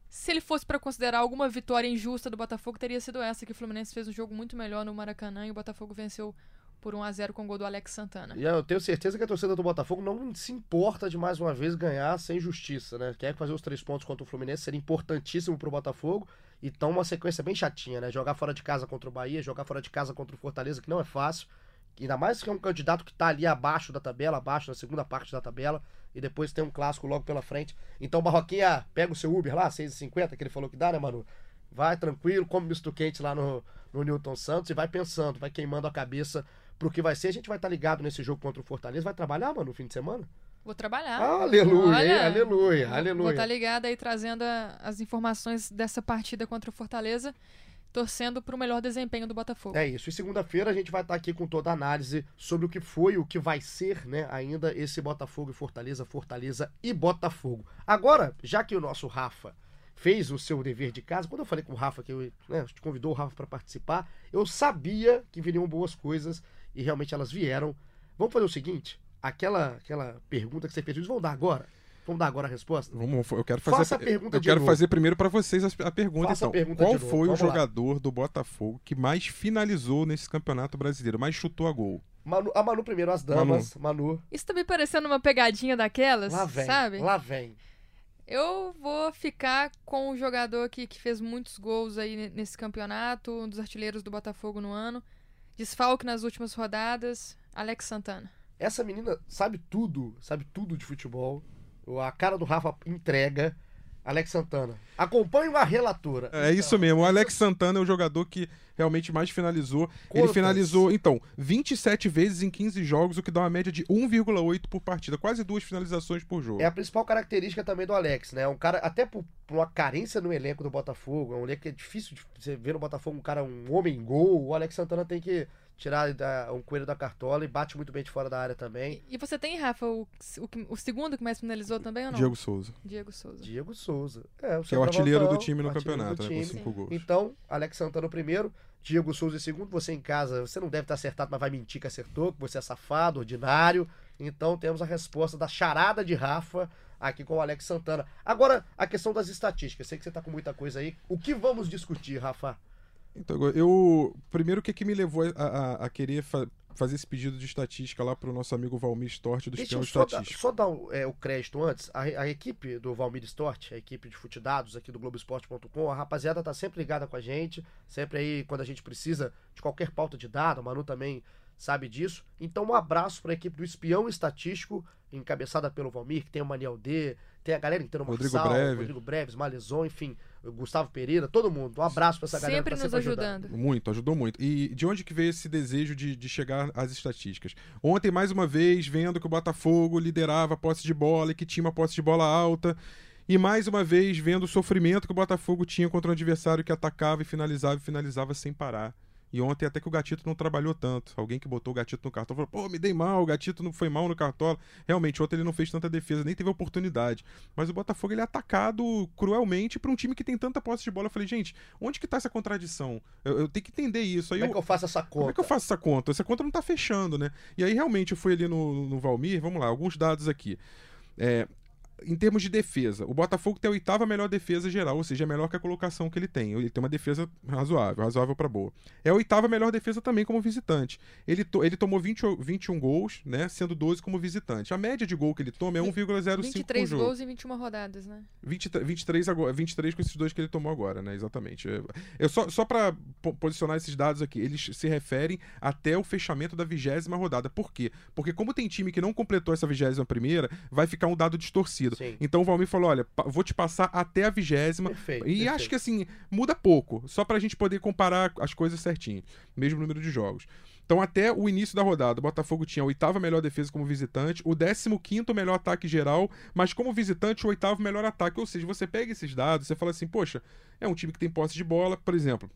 Se ele fosse pra considerar alguma vitória injusta do Botafogo, teria sido essa, que o Fluminense fez um jogo muito melhor no Maracanã e o Botafogo venceu por 1 a 0 com o gol do Alex Santana. E eu tenho certeza que a torcida do Botafogo não se importa de mais uma vez ganhar sem justiça, né? Quer fazer os três pontos contra o Fluminense seria importantíssimo pro Botafogo. E tá uma sequência bem chatinha, né? Jogar fora de casa contra o Bahia, jogar fora de casa contra o Fortaleza, que não é fácil. Ainda mais que é um candidato que tá ali abaixo da tabela, abaixo na segunda parte da tabela. E depois tem um clássico logo pela frente. Então, Barroquinha, pega o seu Uber lá, 6,50, que ele falou que dá, né, Manu? Vai tranquilo, come misto quente lá no, no Newton Santos e vai pensando, vai queimando a cabeça pro que vai ser. A gente vai estar ligado nesse jogo contra o Fortaleza. Vai trabalhar, mano, no fim de semana? Vou trabalhar. aleluia? Olha, aleluia, Vou aleluia. estar ligada aí trazendo a- as informações dessa partida contra o Fortaleza, torcendo pro melhor desempenho do Botafogo. É isso. E segunda-feira a gente vai estar aqui com toda a análise sobre o que foi, o que vai ser, né, ainda esse Botafogo e Fortaleza, Fortaleza e Botafogo. Agora, já que o nosso Rafa fez o seu dever de casa, quando eu falei com o Rafa que eu, né, te convidou o Rafa para participar, eu sabia que viriam boas coisas e realmente elas vieram. Vamos fazer o seguinte, aquela aquela pergunta que você fez, eles vão dar agora? Vamos dar agora a resposta? Vamos, eu quero fazer Faça a pergunta Eu de quero novo. fazer primeiro pra vocês a, a pergunta Faça a então. pergunta Qual de novo, foi o vamos lá. jogador do Botafogo que mais finalizou nesse Campeonato Brasileiro, mais chutou a gol? Manu, a Manu primeiro, as damas, Manu. Isso tá me parecendo uma pegadinha daquelas, Lá vem, sabe? lá vem. Eu vou ficar com o jogador que, que fez muitos gols aí ne- nesse campeonato, um dos artilheiros do Botafogo no ano. Desfalque nas últimas rodadas, Alex Santana. Essa menina sabe tudo, sabe tudo de futebol. A cara do Rafa entrega. Alex Santana. Acompanhe uma relatora. É isso mesmo. O Alex Santana é o jogador que realmente mais finalizou. Ele Quantas? finalizou, então, 27 vezes em 15 jogos, o que dá uma média de 1,8 por partida. Quase duas finalizações por jogo. É a principal característica também do Alex, né? Um cara, até por, por uma carência no elenco do Botafogo, é um elenco que é difícil de você ver no Botafogo um cara, um homem gol. O Alex Santana tem que tirar da- um coelho da cartola e bate muito bem de fora da área também. E você tem, Rafa, o, o, o segundo que mais finalizou também ou não? Diego Souza, Diego Souza. Diego Souza. É, o que é o artilheiro do time no campeonato, né? Com time. cinco gols. Então, Alex Santana o primeiro, Diego Souza em segundo. Você em casa, você não deve estar acertado, mas vai mentir que acertou, que você é safado, ordinário. Então temos a resposta da charada de Rafa aqui com o Alex Santana. Agora, a questão das estatísticas. Sei que você tá com muita coisa aí. O que vamos discutir, Rafa? Então, eu. Primeiro, o que, que me levou a, a- a querer fa- fazer esse pedido de estatística lá pro nosso amigo Valmir Stort do Deixa Espião só dar, Estatístico? só dar o, é, o crédito antes. A, a equipe do Valmir Stort, a equipe de Futidados aqui do Globoesporte.com, a rapaziada tá sempre ligada com a gente, sempre aí quando a gente precisa de qualquer pauta de dado, a Manu também sabe disso. Então um abraço para a equipe do Espião Estatístico, encabeçada pelo Valmir, que tem o Maniel D, tem a galera inteira, o Rodrigo Marçal, Breve. Rodrigo Breves, Malezon, enfim, o Gustavo Pereira, todo mundo. Um abraço para essa galera Sempre que tá nos sempre ajudando. ajudando. Muito, ajudou muito. E de onde que veio esse desejo de, de chegar às estatísticas? Ontem, mais uma vez, vendo que o Botafogo liderava a posse de bola e que tinha uma posse de bola alta. E mais uma vez, vendo o sofrimento que o Botafogo tinha contra um adversário que atacava e finalizava e finalizava sem parar. E ontem até que o Gatito não trabalhou tanto. Alguém que botou o Gatito no cartola falou, pô, me dei mal, o Gatito não foi mal no cartola. Realmente, ontem ele não fez tanta defesa, nem teve oportunidade. Mas o Botafogo ele é atacado cruelmente por um time que tem tanta posse de bola. Eu falei, gente, onde que tá essa contradição? Eu, eu tenho que entender isso. Aí Como é eu, que eu faço essa como conta? é que eu faço essa conta? Essa conta não tá fechando, né? E aí realmente eu fui ali no, no Valmir, vamos lá, alguns dados aqui. É, em termos de defesa, o Botafogo tem a oitava melhor defesa geral, ou seja, é melhor que a colocação que ele tem. Ele tem uma defesa razoável, razoável para boa. É a oitava melhor defesa também como visitante. Ele, to- ele tomou 20, o- 21 gols, né, sendo 12 como visitante. A média de gol que ele toma é 1,05 por 23 jogo. gols em 21 rodadas, né? 20, 23, agora, 23 com esses dois que ele tomou agora, né? Exatamente. Eu, eu só só para posicionar esses dados aqui, eles se referem até o fechamento da vigésima rodada. Por quê? Porque como tem time que não completou essa vigésima primeira, vai ficar um dado distorcido. Sim. Então o Valmir falou: olha, vou te passar até a vigésima. Perfeito. E perfeito. acho que assim, muda pouco, só pra gente poder comparar as coisas certinho, mesmo número de jogos. Então, até o início da rodada, o Botafogo tinha a oitava melhor defesa como visitante, o 15 melhor ataque geral, mas como visitante, o oitavo melhor ataque. Ou seja, você pega esses dados, você fala assim, poxa, é um time que tem posse de bola, por exemplo.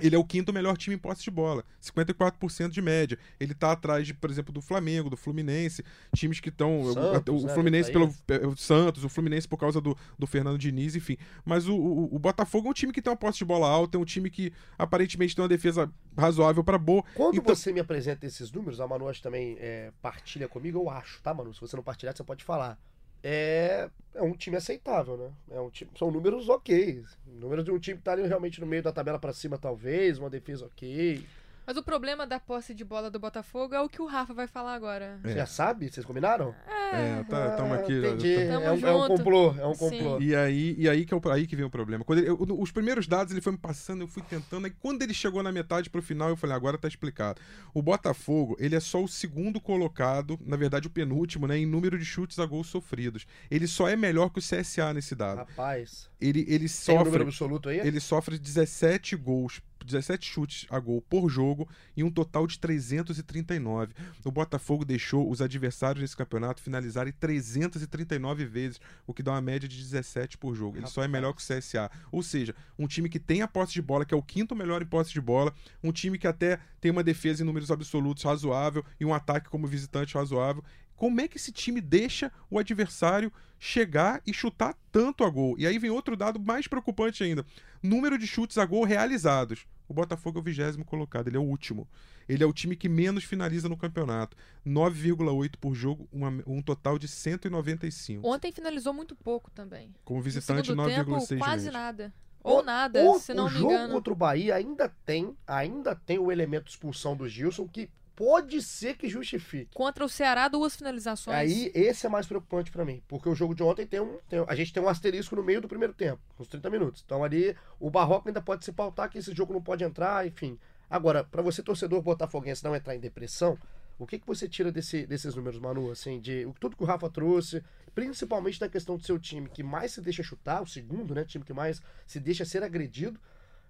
Ele é o quinto melhor time em posse de bola, 54% de média. Ele tá atrás, de, por exemplo, do Flamengo, do Fluminense, times que estão. O, o, né, Fluminense aí. pelo o Santos, o Fluminense por causa do, do Fernando Diniz, enfim. Mas o, o, o Botafogo é um time que tem uma posse de bola alta, é um time que aparentemente tem uma defesa razoável para boa. Quando Então- você me apresenta esses números, a Manu acho também é, partilha comigo, eu acho, tá, Manu? Se você não partilhar, você pode falar. É, é um time aceitável, né? É um time, são números ok. Números de um time que tá ali realmente no meio da tabela pra cima, talvez, uma defesa ok. Mas o problema da posse de bola do Botafogo é o que o Rafa vai falar agora. É. Você já sabe? Vocês combinaram? É, tá, tamo aqui. Entendi. Tamo é, um, é um complô, é um Sim. complô. E aí, e aí que é o, aí que vem o problema. Quando ele- eu- os primeiros dados ele foi me passando, eu fui tentando, aí quando ele chegou na metade pro final, eu falei, agora tá explicado. O Botafogo, ele é só o segundo colocado, na verdade o penúltimo, né, em número de chutes a gols sofridos. Ele só é melhor que o CSA nesse dado. Rapaz, Ele, ele tem um número sofre, absoluto aí? ele sofre 17 gols, 17 chutes a gol por jogo e um total de 339. O Botafogo deixou os adversários nesse campeonato finalizarem 339 vezes, o que dá uma média de 17 por jogo. Ele só é melhor que o CSA. Ou seja, um time que tem a posse de bola, que é o quinto melhor em posse de bola, um time que até tem uma defesa em números absolutos razoável e um ataque como visitante razoável. Como é que esse time deixa o adversário chegar e chutar tanto a gol? E aí vem outro dado mais preocupante ainda: número de chutes a gol realizados. O Botafogo é o vigésimo colocado, ele é o último. Ele é o time que menos finaliza no campeonato. 9,8 por jogo, uma- um total de 195. Ontem finalizou muito pouco também. Como visitante, segundo tempo, 9,6 quase vezes. nada. Ou nada, O- se não o me jogo engano. contra o Bahia ainda tem, ainda tem o elemento de expulsão do Gilson que pode ser que justifique. Contra o Ceará, duas finalizações. Aí, esse é mais preocupante pra mim, porque o jogo de ontem tem um, tem- a gente tem um asterisco no meio do primeiro tempo, uns 30 minutos. Então ali o Barroco ainda pode se pautar que esse jogo não pode entrar, enfim. Agora, pra você torcedor botafoguense não entrar em depressão, o que que você tira desse- desses números, Manu, assim, de tudo que o Rafa trouxe, principalmente da questão do seu time que mais se deixa chutar, o segundo, né, time que mais se deixa ser agredido,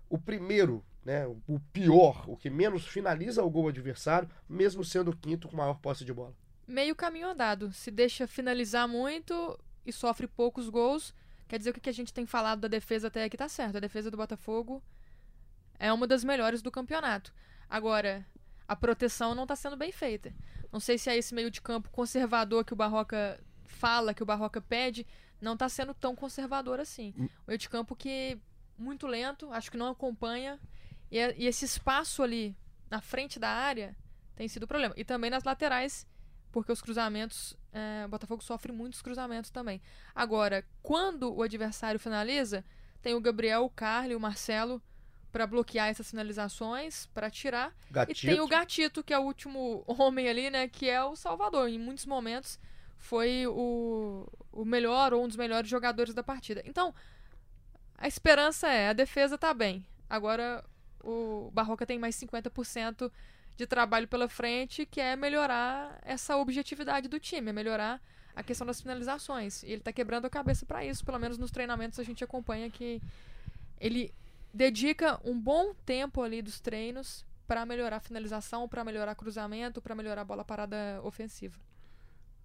o primeiro, né, o- pior, o que menos finaliza o gol adversário, mesmo sendo o quinto com maior posse de bola. Meio caminho andado. Se deixa finalizar muito e sofre poucos gols. Quer dizer, o que a gente tem falado da defesa até aqui tá certo. A defesa do Botafogo é uma das melhores do campeonato. Agora, a proteção não tá sendo bem feita. Não sei se é esse meio de campo conservador que o Barroca fala, que o Barroca pede, não tá sendo tão conservador assim. Hum. O meio de campo que muito lento, acho que não acompanha. E, é- e esse espaço ali na frente da área tem sido o problema. E também nas laterais, porque os cruzamentos. é, o Botafogo sofre muitos cruzamentos também. Agora, quando o adversário finaliza, tem o Gabriel, o Carly e o Marcelo para bloquear essas finalizações, para tirar. Gatito. E tem o Gatito, que é o último homem ali, né? Que é o Salvador. Em muitos momentos foi o, o melhor ou um dos melhores jogadores da partida. Então, a esperança é, a defesa tá bem. Agora o Barroca tem mais 50% de trabalho pela frente, que é melhorar essa objetividade do time, é melhorar a questão das finalizações. E ele tá quebrando a cabeça para isso, pelo menos nos treinamentos a gente acompanha que ele dedica um bom tempo ali dos treinos para melhorar a finalização, para melhorar cruzamento, para melhorar a bola parada ofensiva.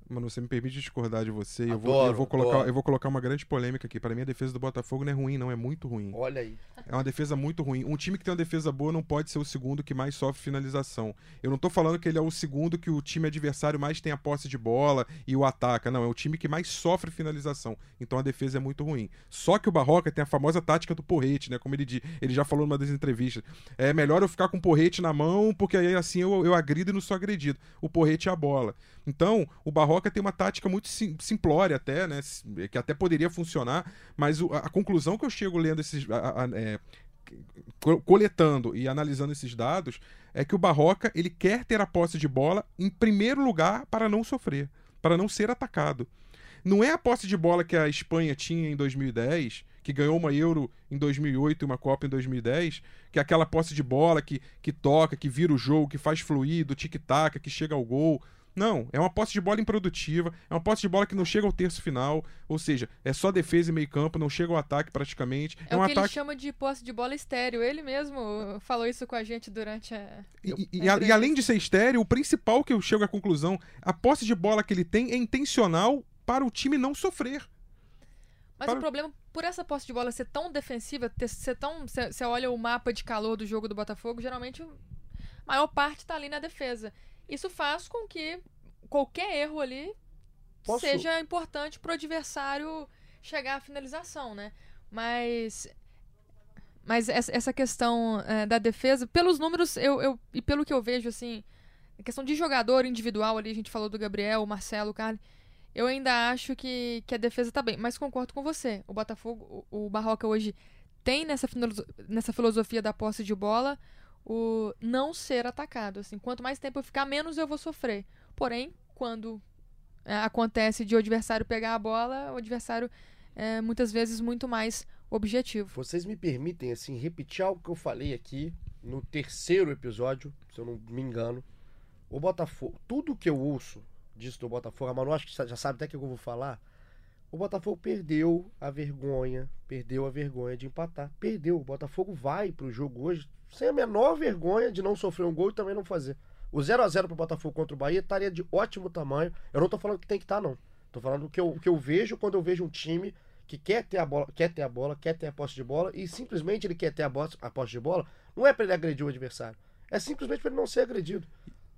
Mano, você me permite discordar de você. eu, vou, Adoro, eu, vou colocar, adoro. eu vou colocar uma grande polêmica aqui. Para mim, a defesa do Botafogo não é ruim, não. É muito ruim. Olha aí. É uma defesa muito ruim. Um time que tem uma defesa boa não pode ser o segundo que mais sofre finalização. Eu não tô falando que ele é o segundo que o time adversário mais tem a posse de bola e o ataca. Não, é o time que mais sofre finalização. Então a defesa é muito ruim. Só que o Barroca tem a famosa tática do porrete, né? Como ele, ele já falou numa das entrevistas. É melhor eu ficar com o porrete na mão, porque aí assim eu, eu agrido e não sou agredido. O porrete é a bola. Então, o Barroca tem uma tática muito sim- simplória até, né? Que até poderia funcionar, mas o- a, a conclusão que eu chego lendo esses. a- a- é, co- coletando e analisando esses dados é que o Barroca ele quer ter a posse de bola em primeiro lugar para não sofrer, para não ser atacado. Não é a posse de bola que a Espanha tinha em 2010, que ganhou uma Euro em 2008 e uma Copa em 2010, que é aquela posse de bola que, que toca, que vira o jogo, que faz fluir, do tic-tac, que chega ao gol. Não, é uma posse de bola improdutiva, é uma posse de bola que não chega ao terço final, ou seja, é só defesa e meio campo, não chega ao ataque praticamente. É, É, um o que ele ataque chama de posse de bola estéreo. Ele mesmo falou isso com a gente durante a. E, e- a e além de ser estéreo, o principal que eu chego à conclusão, a posse de bola que ele tem é intencional para o time não sofrer. Mas Para- o problema, por essa posse de bola ser tão defensiva, ser tão. Você olha o mapa de calor do jogo do Botafogo, geralmente a maior parte tá ali na defesa. Isso faz com que qualquer erro ali Posso- seja importante pro adversário chegar à finalização, né? Mas. Mas essa, questão é, da defesa, pelos números eu, eu, e pelo que eu vejo, assim, a questão de jogador individual ali, a gente falou do Gabriel, o Marcelo, o Carlos. Eu ainda acho que, que a defesa tá bem, mas concordo com você. O Botafogo, o, o Barroca hoje tem nessa, nessa filosofia da posse de bola o não ser atacado. Assim, quanto mais tempo eu ficar, menos eu vou sofrer. Porém, quando é, acontece de o adversário pegar a bola, o adversário é muitas vezes muito mais objetivo. Vocês me permitem, assim, repetir algo que eu falei aqui no terceiro episódio, se eu não me engano. O Botafogo, tudo que eu ouço disso do Botafogo, a Manu acho que já sabe até que eu vou falar. O Botafogo perdeu a vergonha, perdeu a vergonha de empatar. Perdeu. O Botafogo vai pro jogo hoje sem a menor vergonha de não sofrer um gol e também não fazer. O 0 a 0 pro Botafogo contra o Bahia estaria de ótimo tamanho. Eu não tô falando que tem que estar, não. Tô falando o que eu, o que eu vejo quando eu vejo um time que quer ter a bola, quer ter a bola, quer ter a posse de bola e simplesmente ele quer ter a, a posse de bola, não é para ele agredir o adversário, é simplesmente para ele não ser agredido.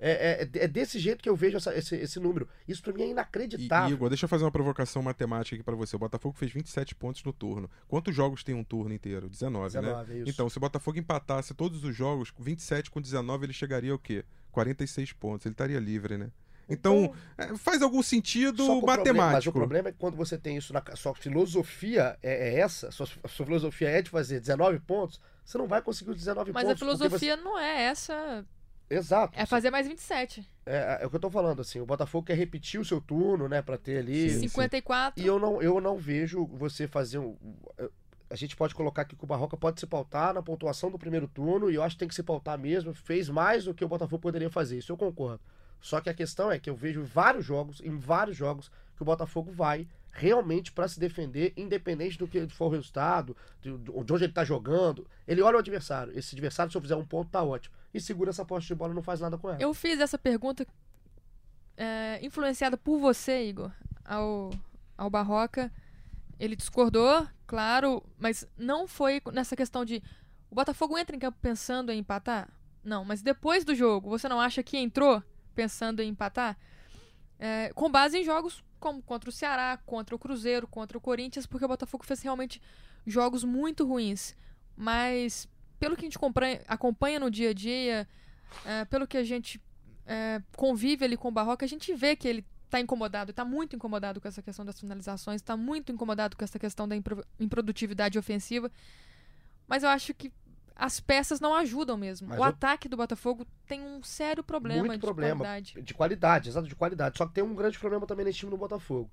É, é, é desse jeito que eu vejo essa- esse, esse número. Isso pra mim é E, inacreditável. Igor, deixa eu fazer uma provocação matemática aqui pra você. O Botafogo fez 27 pontos no turno. Quantos jogos tem um turno inteiro? 19, né? 19, é isso. Então, se o Botafogo empatasse todos os jogos, 27 com 19, ele chegaria ao quê? 46 pontos. Ele estaria livre, né? Então, é, faz algum sentido Só que o problema- mas o matemático. problema é que quando você tem isso na sua filosofia é, é essa, sua, sua filosofia é de fazer 19 pontos, você não vai conseguir os 19 Mas a pontos. porque filosofia não é essa, Você... Exato. é fazer mais 27. É, é o que eu tô falando, assim, o Botafogo quer repetir o seu turno, né, pra ter ali... Sim, sim. 54. E eu não, eu não vejo você fazer um. A gente pode colocar aqui que o Barroca pode se pautar na pontuação do primeiro turno, e eu acho que tem que se pautar mesmo. Fez mais do que o Botafogo poderia fazer, isso eu concordo. Só que a questão é que eu vejo vários jogos, em vários jogos, que o Botafogo vai realmente para se defender, independente do que for o resultado, de, de onde ele tá jogando. Ele olha o adversário. Esse adversário, se eu fizer um ponto, tá ótimo. E segura essa posse de bola e não faz nada com ela. Eu fiz essa pergunta é, influenciada por você, Igor, ao, ao Barroca. Ele discordou, claro, mas não foi nessa questão de o Botafogo entra em campo pensando em empatar? Não, mas depois do jogo, você não acha que entrou pensando em empatar? É, com base em jogos como contra o Ceará, contra o Cruzeiro, contra o Corinthians, porque o Botafogo fez realmente jogos muito ruins. Mas pelo que a gente acompanha, no dia a dia, é, pelo que a gente é, convive ali com o Barroca, a gente vê que ele tá incomodado, tá muito incomodado com essa questão das finalizações, tá muito incomodado com essa questão da impro- improdutividade ofensiva. Mas eu acho que as peças não ajudam mesmo. Mas o eu- ataque do Botafogo tem um sério problema Muito de problema. qualidade. De qualidade, exato, de qualidade. Só que tem um grande problema também nesse time do Botafogo.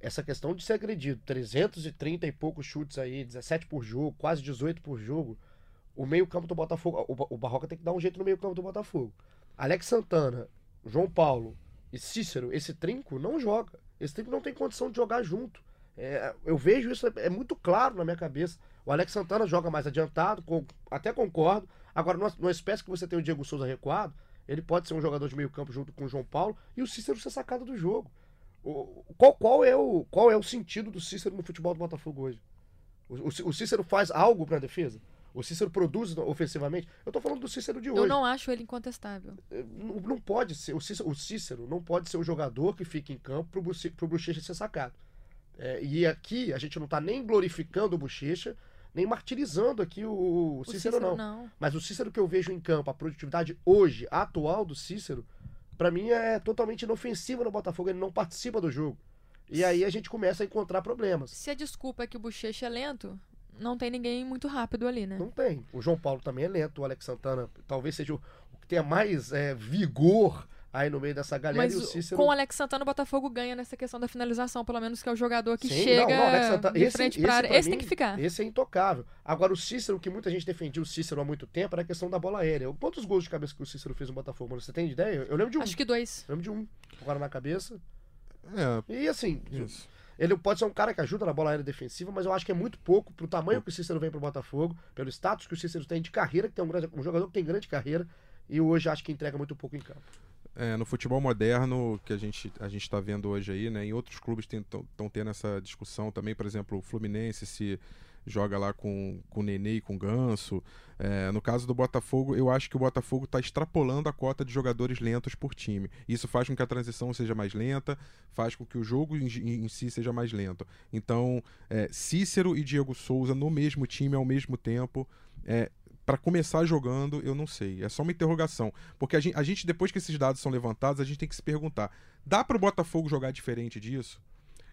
Essa questão de ser agredido. 330 e poucos chutes aí, 17 por jogo, quase 18 por jogo. O meio-campo do Botafogo. O, o Barroca tem que dar um jeito no meio-campo do Botafogo. Alex Santana, João Paulo e Cícero, esse trinco não joga. Esse trinco não tem condição de jogar junto. É, eu vejo isso, é, é muito claro na minha cabeça. O Alex Santana joga mais adiantado, com- até concordo. Agora, numa, numa espécie que você tem o Diego Souza recuado, ele pode ser um jogador de meio campo junto com o João Paulo e o Cícero ser sacado do jogo. O- qual, qual, é o, qual é o sentido do Cícero no futebol do Botafogo hoje? O, o, o Cícero faz algo pra defesa? O Cícero produz ofensivamente? Eu tô falando do Cícero de hoje. Eu não acho ele incontestável. Não, não pode ser. O Cícero, o Cícero não pode ser o jogador que fica em campo pro, pro Bochecha ser sacado. É, e aqui a gente não tá nem glorificando o Bochecha, nem martirizando aqui o, o O Cícero, não. não. Mas o Cícero que eu vejo em campo, a produtividade hoje, atual do Cícero, pra mim é totalmente inofensiva no Botafogo. Ele não participa do jogo. E aí a gente começa a encontrar problemas. Se a desculpa é que o Bochecha é lento, não tem ninguém muito rápido ali, né? Não tem. O João Paulo também é lento. O Alex Santana talvez seja o, o que tenha mais é, vigor aí no meio dessa galera. Mas e o Cícero. com o Alex Santana, o Botafogo ganha nessa questão da finalização, pelo menos que é o jogador que Sim, chega não, não, Alex Santana- de esse- frente esse pra área. pra Esse tem mim, que ficar. Esse é intocável. Agora, o Cícero, que muita gente defendia o Cícero há muito tempo, era a questão da bola aérea. Quantos gols de cabeça que o Cícero fez no Botafogo? mano? Você tem ideia? Eu lembro de um. Acho que dois. Eu lembro de um. Agora na cabeça. É, E assim, isso. Ele pode ser um cara que ajuda na bola aérea defensiva, mas eu acho que é muito pouco pro tamanho que o Cícero vem pro Botafogo, pelo status que o Cícero tem de carreira, que tem um, grande, um jogador que tem grande carreira, e hoje acho que entrega muito pouco em campo. é, no futebol moderno que a gente a gente está vendo hoje aí, né? Em outros clubes estão tendo essa discussão também, por exemplo, o Fluminense se joga lá com, com o Nenê e com o Ganso. É, no caso do Botafogo, eu acho que o Botafogo está extrapolando a cota de jogadores lentos por time. Isso faz com que a transição seja mais lenta, faz com que o jogo em, em si seja mais lento. Então, é, Cícero e Diego Souza no mesmo time ao mesmo tempo. É, para começar jogando, eu não sei. É só uma interrogação. Porque a gente, a gente, depois que esses dados são levantados, a gente tem que se perguntar: dá para o Botafogo jogar diferente disso?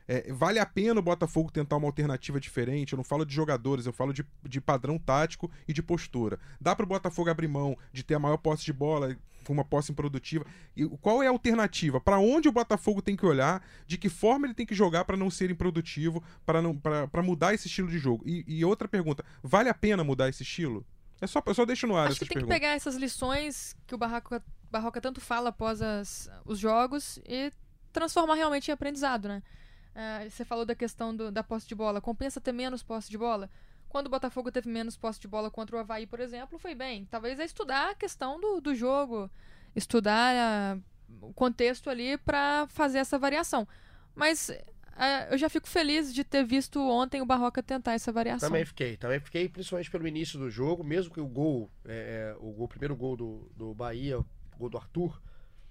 É, vale a pena o Botafogo tentar uma alternativa diferente? Eu não falo de jogadores, eu falo de, de padrão tático e de postura. Dá para o Botafogo abrir mão de ter a maior posse de bola, uma posse improdutiva? E qual é a alternativa? Para onde o Botafogo tem que olhar? De que forma ele tem que jogar para não ser improdutivo, para mudar esse estilo de jogo? E, e, outra pergunta: vale a pena mudar esse estilo? É só, eu só deixo no ar Acho que tem perguntas. que pegar essas lições que o Barroca, Barroca tanto fala após as, os jogos e transformar realmente em aprendizado, né? Uh, você falou da questão do, da posse de bola. Compensa ter menos posse de bola? Quando o Botafogo teve menos posse de bola contra o Havaí, por exemplo, foi bem. Talvez é estudar a questão do, do jogo, estudar uh, o contexto ali para fazer essa variação. Mas uh, eu já fico feliz de ter visto ontem o Barroca tentar essa variação. Também fiquei, também fiquei, principalmente pelo início do jogo, mesmo que o gol, é, é o, gol, o primeiro gol do, do Bahia, o gol do Arthur,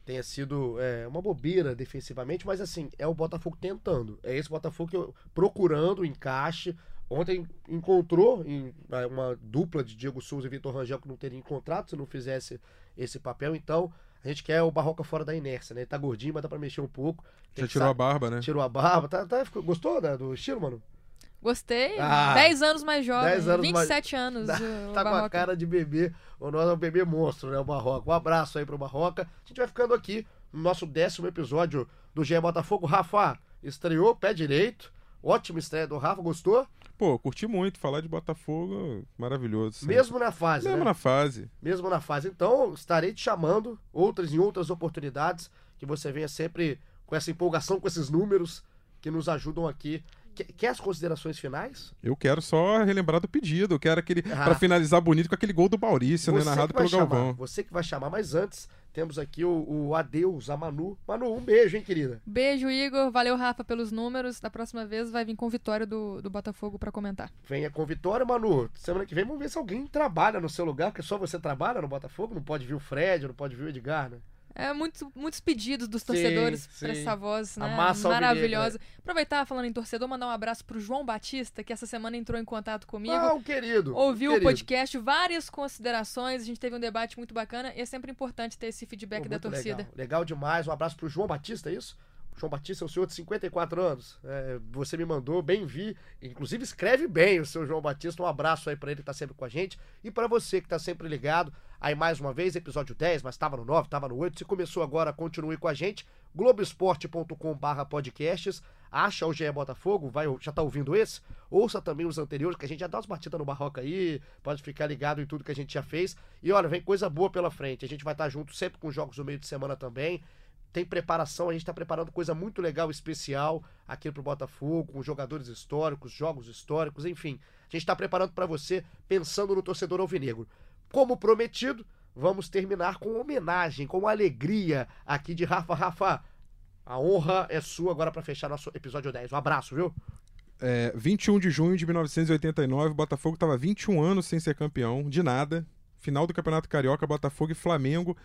tenha sido é, uma bobeira defensivamente, mas assim, é o Botafogo tentando. É esse Botafogo que eu, procurando o encaixe. Ontem encontrou em, é, uma dupla de Diego Souza e Vitor Rangel que não teria encontrado se não fizesse esse papel. Então, a gente quer o Barroca fora da inércia, né? Ele tá gordinho, mas dá pra mexer um pouco. Já tirou a barba, né? Tirou a barba. Tá, tá, gostou né, do estilo, mano? Gostei. Ah, 10 anos mais jovem. 10 anos 27 mais... anos. tá com a cara de bebê. O nosso é um bebê monstro, né? O Barroca. Um abraço aí pro Barroca. A gente vai ficando aqui no nosso décimo episódio do GE Botafogo. Rafa estreou, pé direito. Ótima estreia do Rafa, gostou? Pô, curti muito. Falar de Botafogo, maravilhoso. Sempre. Mesmo na fase, Mesmo né? na fase. Mesmo na fase. Então, estarei te chamando outras em outras oportunidades que você venha sempre com essa empolgação, com esses números que nos ajudam aqui Quer as considerações finais? Eu quero só relembrar do pedido. Eu quero aquele. Ah. para finalizar bonito com aquele gol do Maurício, né? Narrado pelo chamar, Galvão. Você que vai chamar, mas antes temos aqui o, o adeus a Manu. Manu, um beijo, hein, querida? Beijo, Igor. Valeu, Rafa, pelos números. Da próxima vez vai vir com vitória do, do Botafogo para comentar. Venha com vitória, Manu. Semana que vem vamos ver se alguém trabalha no seu lugar, porque só você trabalha no Botafogo. Não pode vir o Fred, não pode vir o Edgar, né? É, muitos, muitos pedidos dos torcedores para essa voz né? maravilhosa. Né? Aproveitar falando em torcedor, mandar um abraço pro João Batista, que essa semana entrou em contato comigo. Ah, o querido. Ouviu o, querido. podcast, várias considerações, a gente teve um debate muito bacana e é sempre importante ter esse feedback Pô, da torcida. Legal. legal demais. Um abraço pro João Batista, é isso? João Batista é um senhor de 54 anos. É, você me mandou, bem vi. Inclusive, escreve bem o seu João Batista. Um abraço aí para ele que tá sempre com a gente. E para você que tá sempre ligado. Aí, mais uma vez, episódio 10, mas estava no 9, estava no 8. Se começou agora, continue com a gente. Globoesporte.com/barra podcasts. Acha o GE Botafogo, vai, já tá ouvindo esse? Ouça também os anteriores, que a gente já dá umas batidas no barroca aí. Pode ficar ligado em tudo que a gente já fez. E olha, vem coisa boa pela frente. A gente vai estar tá junto sempre com jogos no meio de semana também tem preparação, a gente está preparando coisa muito legal, especial aqui pro Botafogo, com jogadores históricos, jogos históricos, enfim. A gente está preparando para você, pensando no torcedor alvinegro. Como prometido, vamos terminar com homenagem, com alegria aqui de Rafa. Rafa, a honra é sua agora para fechar nosso episódio 10. Um abraço, viu? É, 21 de junho de 1989, o Botafogo estava 21 anos sem ser campeão, de nada. Final do Campeonato Carioca, Botafogo e Flamengo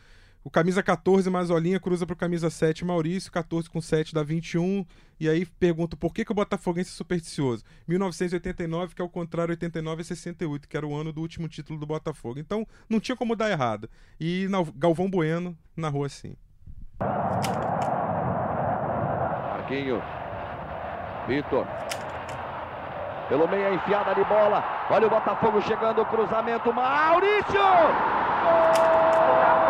o camisa 14, Mazolinha, cruza pro camisa 7, Maurício. 14 com 7 dá 21. E aí pergunto por que, que o Botafoguense é supersticioso? 1989, que é o contrário, 89 e 68, que era o ano do último título do Botafogo. Então não tinha como dar errado. E Galvão Bueno narrou assim. Marquinho. Vitor. Pelo meio a enfiada de bola. Olha o Botafogo chegando, cruzamento. Maurício! Gol!